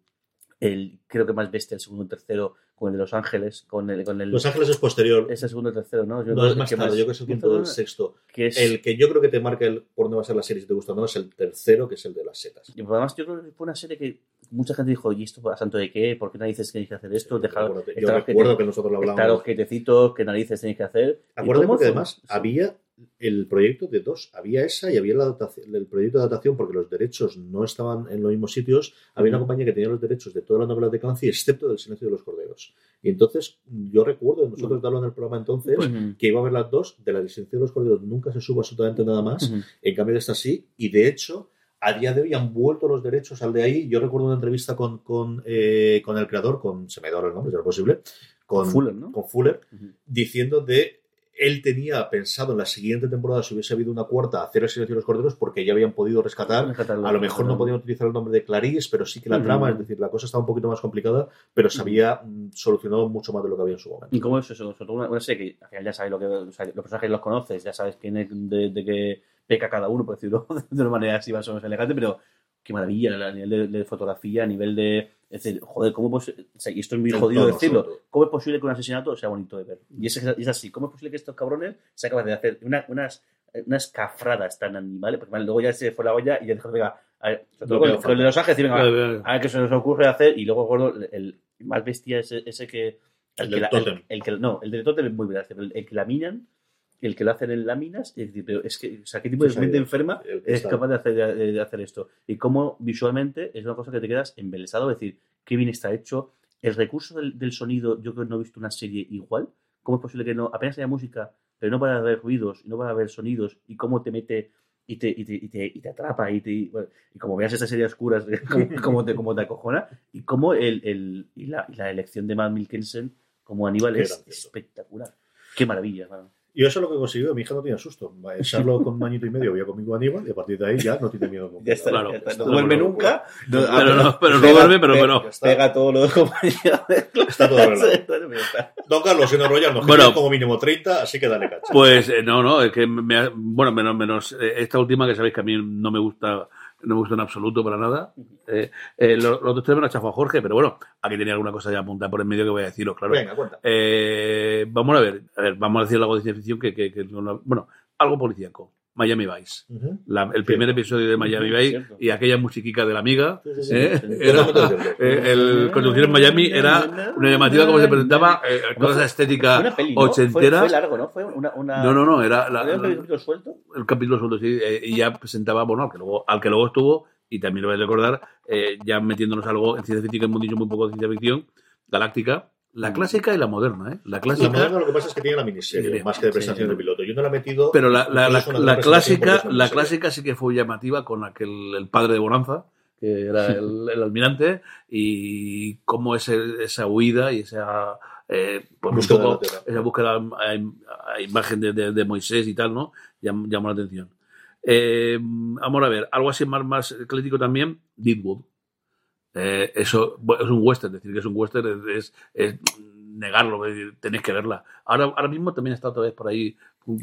el creo que más bestia, el segundo y tercero, con el de Los Ángeles, con el... Con el Los Ángeles es posterior. Es el segundo y tercero, ¿no? Yo No es más que tarde, yo creo que es el quinto o el sexto. Que es- El que yo creo que te marca el por dónde va a ser la serie si te gusta o no es el tercero, que es el de las setas. Y además yo creo que fue una serie que mucha gente dijo, ¿y esto a santo de qué? ¿Por qué narices tenéis que hacer esto? Dejar, acuérdate. Yo recuerdo jete- que nosotros lo hablábamos. Estar los jetecitos, ¿qué narices tenéis que hacer? ¿Y Acuérdate porque además había el proyecto de dos. Había esa y había la el proyecto de adaptación porque los derechos no estaban en los mismos sitios. Había una compañía que tenía los derechos de todas las novelas de Clancy, excepto del Silencio de los Corderos. Y entonces yo recuerdo nosotros darlo en el programa entonces Ujú. que iba a haber las dos. De la Silencio de los Corderos nunca se supo absolutamente nada más. En cambio de esta sí. Y de hecho, a día de hoy han vuelto los derechos al de ahí. Yo recuerdo una entrevista con, con, eh, con el creador, con, se me da el nombre, si era posible, con, Fuller, ¿no? con Fuller, Ujú. diciendo de él tenía pensado en la siguiente temporada, si hubiese habido una cuarta, hacer el silencio de los corderos porque ya habían podido rescatar. Rescatarlo. A lo mejor no podían utilizar el nombre de Clarice, pero sí que la Ujú. trama, es decir, la cosa estaba un poquito más complicada, pero se había mm, solucionado mucho más de lo que había en su momento. ¿Y cómo es eso? Una, una serie que al final ya sabes lo que o sea, los personajes los conoces, ya sabes quién es de, de qué peca cada uno, por decirlo de una manera así más o menos elegante, pero qué maravilla a nivel de, de fotografía, a nivel de. Es decir, joder, ¿cómo o sea, y esto es muy El jodido decirlo. todo. ¿Cómo es posible que un asesinato sea bonito de ver? Y es, es así. ¿Cómo es posible que estos cabrones sean capaces de hacer una- unas, unas cafradas tan animales? Porque vale, luego ya se fue la olla y ya dijo, venga, a ver, con, con el de. Los Ángeles, venga, Vale, vale. a ver qué se nos ocurre hacer. Y luego, recuerdo, el, el más bestia ese, ese que. El que del la- el que, no, el del tótem es muy gracia, pero el, el que laminan, el que lo hacen en láminas, es decir, pero es que, o sea, ¿qué tipo de mente enferma es capaz de hacer, de, de hacer esto? Y cómo visualmente es una cosa que te quedas embelesado, es decir, qué bien está hecho. El recurso del, del sonido, yo creo que no he visto una serie igual. ¿Cómo es posible que no, apenas haya música, pero no para haber ruidos, no para haber sonidos, y cómo te mete y te, y te, y te, y te atrapa, y, te, y, bueno, y como veas estas series oscuras, como, te, como te acojona, y cómo el, el, y la, y la elección de Matt Milkensen como Aníbal es gracioso. espectacular. Qué maravilla, mano. Y eso es lo que consiguió. Mi hija no tenía susto. A echarlo con un añito y medio, había conmigo Aníbal, y a partir de ahí ya no tiene miedo. Ya está, Claro. ya está. No duerme bueno, nunca. bueno. no- Pero no, pero no duerme, pero bueno. Pega todos los compañeros. Está todo arreglado. Don Carlos, sin enrollarnos, que Bueno. tiene como mínimo 30, así que dale cacha. Pues eh, no, no, es que me ha- bueno, menos, menos eh, esta última que sabéis que a mí no me gusta no me gustó en absoluto para nada. Eh, eh, los, los dos tres me lo ha chafado Jorge, pero bueno, aquí tenía alguna cosa ya apuntada por en medio que voy a deciros, claro. Venga, cuenta. Eh, vamos a ver, a ver, vamos a decir algo de ciencia ficción que, que- que no lo- bueno, algo policíaco. Miami Vice. La- el primer episodio de Miami Vice cierto. y aquella musiquica de la amiga. Sí, sí, sí. ¿eh? Sí, Era- totalmente cierto. eh, el conducir en Miami era una llamativa como se presentaba, eh, toda esa estética una peli, ¿no? ochentera. Fue, fue largo, ¿no? Fue una, una... No, no, no, era la- ¿Había un capítulo suelto? el capítulo suelto, sí, eh, y ya presentaba, bueno, al que luego, al que luego estuvo, y también lo voy a recordar, eh, ya metiéndonos algo en ciencia ficción, hemos dicho muy poco de ciencia ficción, galáctica, la clásica y la moderna, ¿eh? La La clásica, moderna lo que pasa es que tiene la miniserie, Sí, más que de sí. de piloto. Yo no la he metido. pero la, es clásica, es la clásica sí que fue llamativa con aquel, el padre de Bonanza, que era el, el almirante, y cómo ese, esa huida y esa, eh, pues Búsqueda poco, esa búsqueda a, a imagen de, de- de Moisés y tal, ¿no? Llam- llamó la atención. Eh, vamos a ver, algo así más, más ecléctico también, Deadwood. Eh, eso bueno, es un western, decir que es un western es, es- es negarlo, tenéis que verla. Ahora, ahora mismo también está otra vez por ahí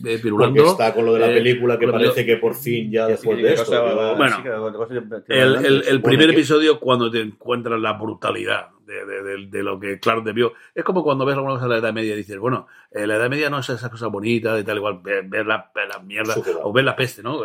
eh, pirulando. Porque está con lo de la Eh, película que parece que por fin ya después de esto. Bueno, el, el- el primer episodio cuando te encuentras la brutalidad de, de- de- lo que Clark debió. Es como cuando ves alguna cosa de la Edad Media y dices, bueno, eh, la Edad Media no es esa cosa bonita, de tal igual, ver, ver la, ver la mierda, Suciedad. o ver la peste, ¿no?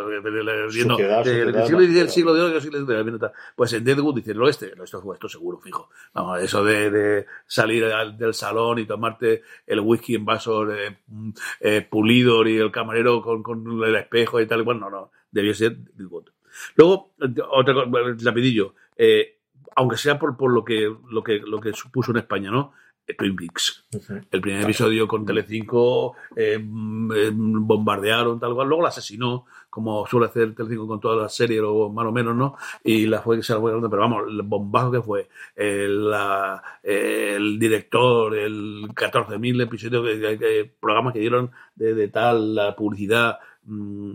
Viendo de- del siglo XVI, el siglo de hoy, el siglo XIX. Pues en Deadwood dices, el oeste, no, esto, esto seguro, fijo. Vamos, eso de, de salir al- del salón y tomarte el whisky en vasos eh, mm, eh, pulido y el camarero con, con el espejo y tal igual, no, no, debió ser Deadwood. Luego, otra cosa, bueno, rapidillo, eh, aunque sea por, por lo que lo que lo que supuso en España, ¿no? Eh, Twin Peaks. El primer episodio con Telecinco eh, mm, eh, bombardearon, tal cual. Luego la asesinó, como suele hacer Telecinco con todas las series, o más o menos, ¿no? Y la fue que se la fue pero vamos, el bombazo que fue. eh, la- el director, el 14.000 episodios, que- que- programas que dieron de, de tal, la publicidad, mm,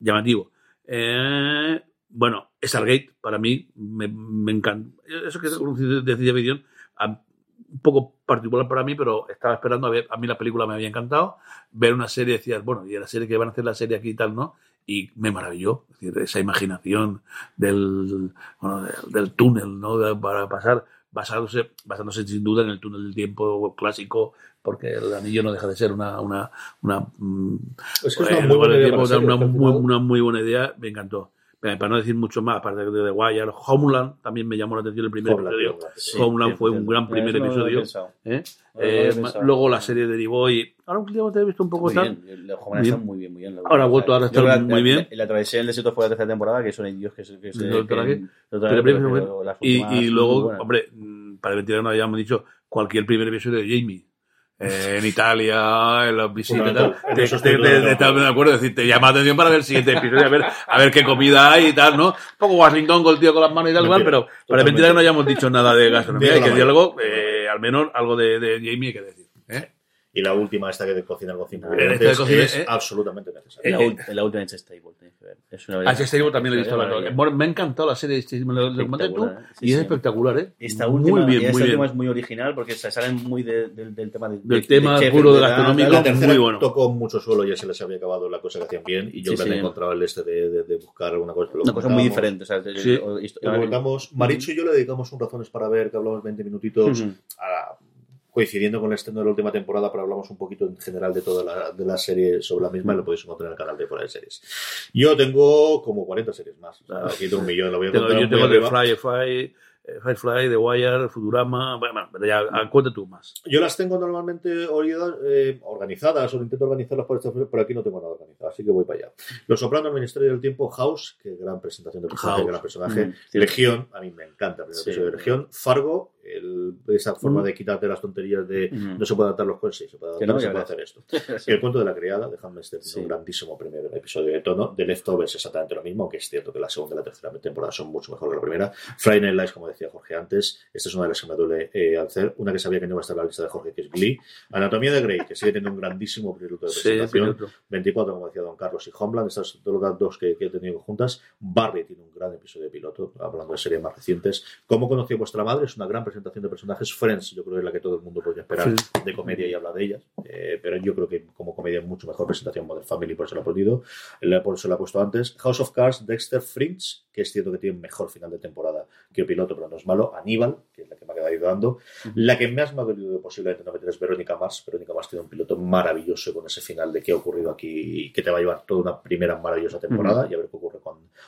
llamativo. Eh, bueno, Stargate, para mí, me, me encanta. Eso que es de ciencia ficción, un poco particular para mí, pero estaba esperando a ver, a mí la película me había encantado, ver una serie, decías, bueno, y la serie que van a hacer la serie aquí y tal, ¿no? Y me maravilló, es decir, esa imaginación del, bueno, del, del túnel, ¿no? De- para pasar, basándose, basándose sin duda en el túnel del tiempo clásico, porque el anillo no deja de ser una, una, una, mm, Es que es una eh, muy buena idea una, una muy buena idea, me encantó. Eh, Para no decir mucho más, aparte de The Wire, Homeland también me llamó la atención el primer Homeland, episodio. Homeland, sí. Homeland Sí, fue un gran primer no episodio. ¿eh? No Eh, luego la serie derivó y ahora últimamente he visto un poco Muy tal. bien, la Homeland está muy bien, muy bien. la Ahora ha vuelto a estar la- muy la- bien. La, travesía del desierto fue la tercera temporada, que son indios que se. Que se que- pero y, y luego, hombre, mm, para el no habíamos dicho cualquier primer episodio de Jamie. Eh, en Italia, en las visitas, tal, te, acuerdo, es decir, te llama la atención para ver el siguiente episodio, a ver, a ver qué comida hay y tal, ¿no? Un poco Washington con el tío con las manos y tal, igual, pero para mentira que no hayamos dicho nada de gastronomía, hay que algo, eh, al menos algo de, de Jamie hay que decir. ¿eh? Y la última, esta que de cocinar con cinco de ingredientes, cocina, es eh. absolutamente necesaria. La, ult- la última es Stable. Es una Ah, este también lo he visto. Una la- me ha encantado la serie, me lo, lo comenté tú, ¿eh? Sí, y es sí. espectacular, ¿eh? Esta muy última, bien, y esta muy última bien. es muy original porque se salen muy de- del- del tema de, Del de- tema chef, puro de gastronómico. La tercera muy bueno. tocó mucho suelo y ya se les había acabado la cosa que hacían bien y yo Sí, creo que sí. encontrado el este de, de- de buscar alguna cosa. Una cosa muy diferente. Lo comentamos, Maricho y yo le dedicamos un razones para ver, que hablamos 20 minutitos, a- coincidiendo con el estreno de la última temporada, pero hablamos un poquito en general de toda la, de la serie sobre la misma y lo podéis encontrar en el canal de Fuera de Series. Yo tengo como 40 series más. O sea, aquí tengo un millón, lo voy a contar yo tengo The arriba. Firefly, Firefly, The Wire, Futurama, bueno, pero ya, ah, cuenta tú más. Yo las tengo normalmente eh, organizadas o intento organizarlas por este pero aquí no tengo nada organizado, así que voy para allá. Los Sopranos, el Ministerio del Tiempo, House, que gran presentación de personaje, House. gran personaje. Mm. Legión, a mí me encanta el primer Sí. episodio de Legión. Fargo, el- esa forma Mm. de quitarte las tonterías de Mm. no se puede adaptar los cuentos, sí, se puede adaptar, no, se puede hacer esto. El cuento de la criada de Ham Lester, Sí. un grandísimo primer episodio de tono. The Leftovers exactamente lo mismo, aunque es cierto que la segunda y la tercera temporada son mucho mejor que la primera. Friday Night Lights, como decía Jorge antes, esta es una de las que me duele eh, hacer. Una que sabía que no iba a estar en la lista de Jorge, que es Glee. Anatomía de Grey, que sigue teniendo un grandísimo piloto de Sí, presentación. piloto. 24, como decía Don Carlos, y Homeland, estas son las dos que, que he tenido juntas. Barry tiene un gran episodio de piloto, hablando de series más recientes. ¿Cómo conoció vuestra madre? Es una gran presentación de personajes. Friends, yo creo que es la que todo el mundo podría esperar de comedia y habla de ellas. Eh, pero yo creo que como comedia es mucho mejor presentación Modern Family, por eso lo ha podido. Por eso lo ha puesto antes. House of Cards, Dexter, Fringe, que es cierto que tiene mejor final de temporada que piloto, pero no es malo. Aníbal, que es la que me ha quedado ayudando. La que más me ha dolido posiblemente no meter es Verónica Mars. Verónica Mars tiene un piloto maravilloso con ese final de qué ha ocurrido aquí y que te va a llevar toda una primera maravillosa temporada y a ver qué ocurre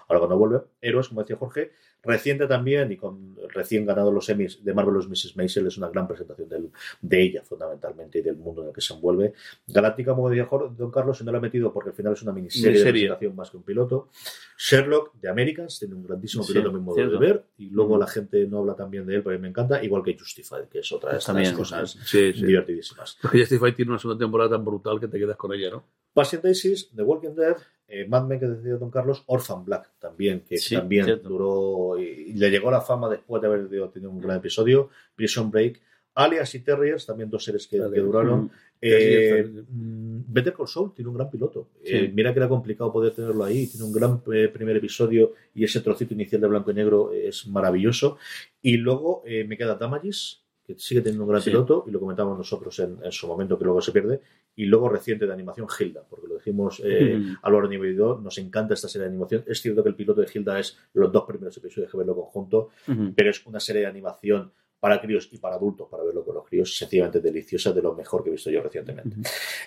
ahora cuando vuelve. Héroes, como decía Jorge, reciente también y con recién ganado los Emmys de Marvelous Mrs. Maisel, es una gran presentación del, de ella fundamentalmente y del mundo en el que se envuelve. Galáctica, como decía Don Carlos, se no la ha metido porque al final es una miniserie, de presentación más que un piloto. Sherlock de Americans tiene un grandísimo piloto en mi modo de ver y luego la gente no habla también de él, pero a mí me encanta, igual que Justified, que es otra de estas cosas divertidísimas. Porque Justified tiene una segunda temporada tan brutal que te quedas con ella, ¿no? Patient Daisies, The Walking Dead, eh, Mad Men que decidió Don Carlos, Orphan Black también, que también duró y, le llegó la fama después de haber tenido un gran episodio, Prison Break, Alias y Terriers, también dos series que, duraron. Mm. Eh, mm, Better Call Saul tiene un gran piloto. Eh, mira que era complicado poder tenerlo ahí. Tiene un gran primer episodio y ese trocito inicial de blanco y negro es maravilloso. Y luego me queda Damages, que sigue teniendo un gran piloto, y lo comentamos nosotros en, su momento, que luego se pierde, y luego reciente de animación Hilda, porque lo decimos eh, Álvaro Nivel nos encanta esta serie de animación. Es cierto que el piloto de Hilda es los dos primeros episodios que verlo conjunto, pero es una serie de animación para críos y para adultos, para verlo con los críos, sencillamente deliciosa, de lo mejor que he visto yo recientemente.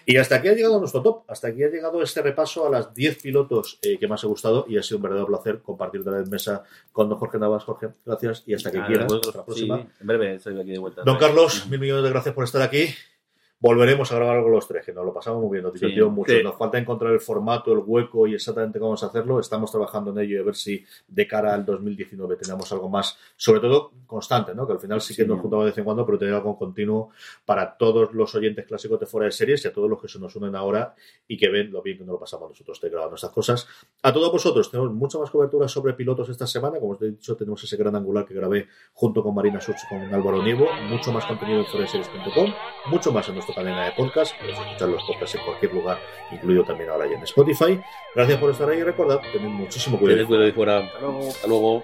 Y hasta aquí ha llegado nuestro top, hasta aquí ha llegado este repaso a las 10 pilotos eh, que más he gustado y ha sido un verdadero placer compartir de la mesa con don Jorge Navas. Jorge, gracias y hasta que quieras. Hasta la próxima. en breve estoy aquí de vuelta. Don Carlos, mil millones de gracias por estar aquí. Volveremos a grabar con los tres, que nos lo pasamos muy bien, nos divertimos mucho. Nos falta encontrar el formato, el hueco y exactamente cómo vamos a hacerlo. Estamos trabajando en ello y a ver si de cara al 2019 tenemos algo más, sobre todo constante, ¿no? Que al final sí que nos juntamos de vez en cuando, pero tener algo continuo para todos los oyentes clásicos de fuera de series y a todos los que se nos unen ahora y que ven lo bien que nos lo pasamos nosotros de grabar nuestras cosas. A todos vosotros, tenemos mucha más cobertura sobre pilotos esta semana. Como os he dicho, tenemos ese gran angular que grabé junto con Marina Such con Álvaro Nievo. Mucho más contenido en foraseries.com, mucho más en nuestro canal de podcast. Podéis escuchar los podcasts en cualquier lugar, incluido también ahora ya en Spotify. Gracias por estar ahí y recordad, tened muchísimo cuidado. Tened cuidado de fuera. Hasta luego. Hasta luego.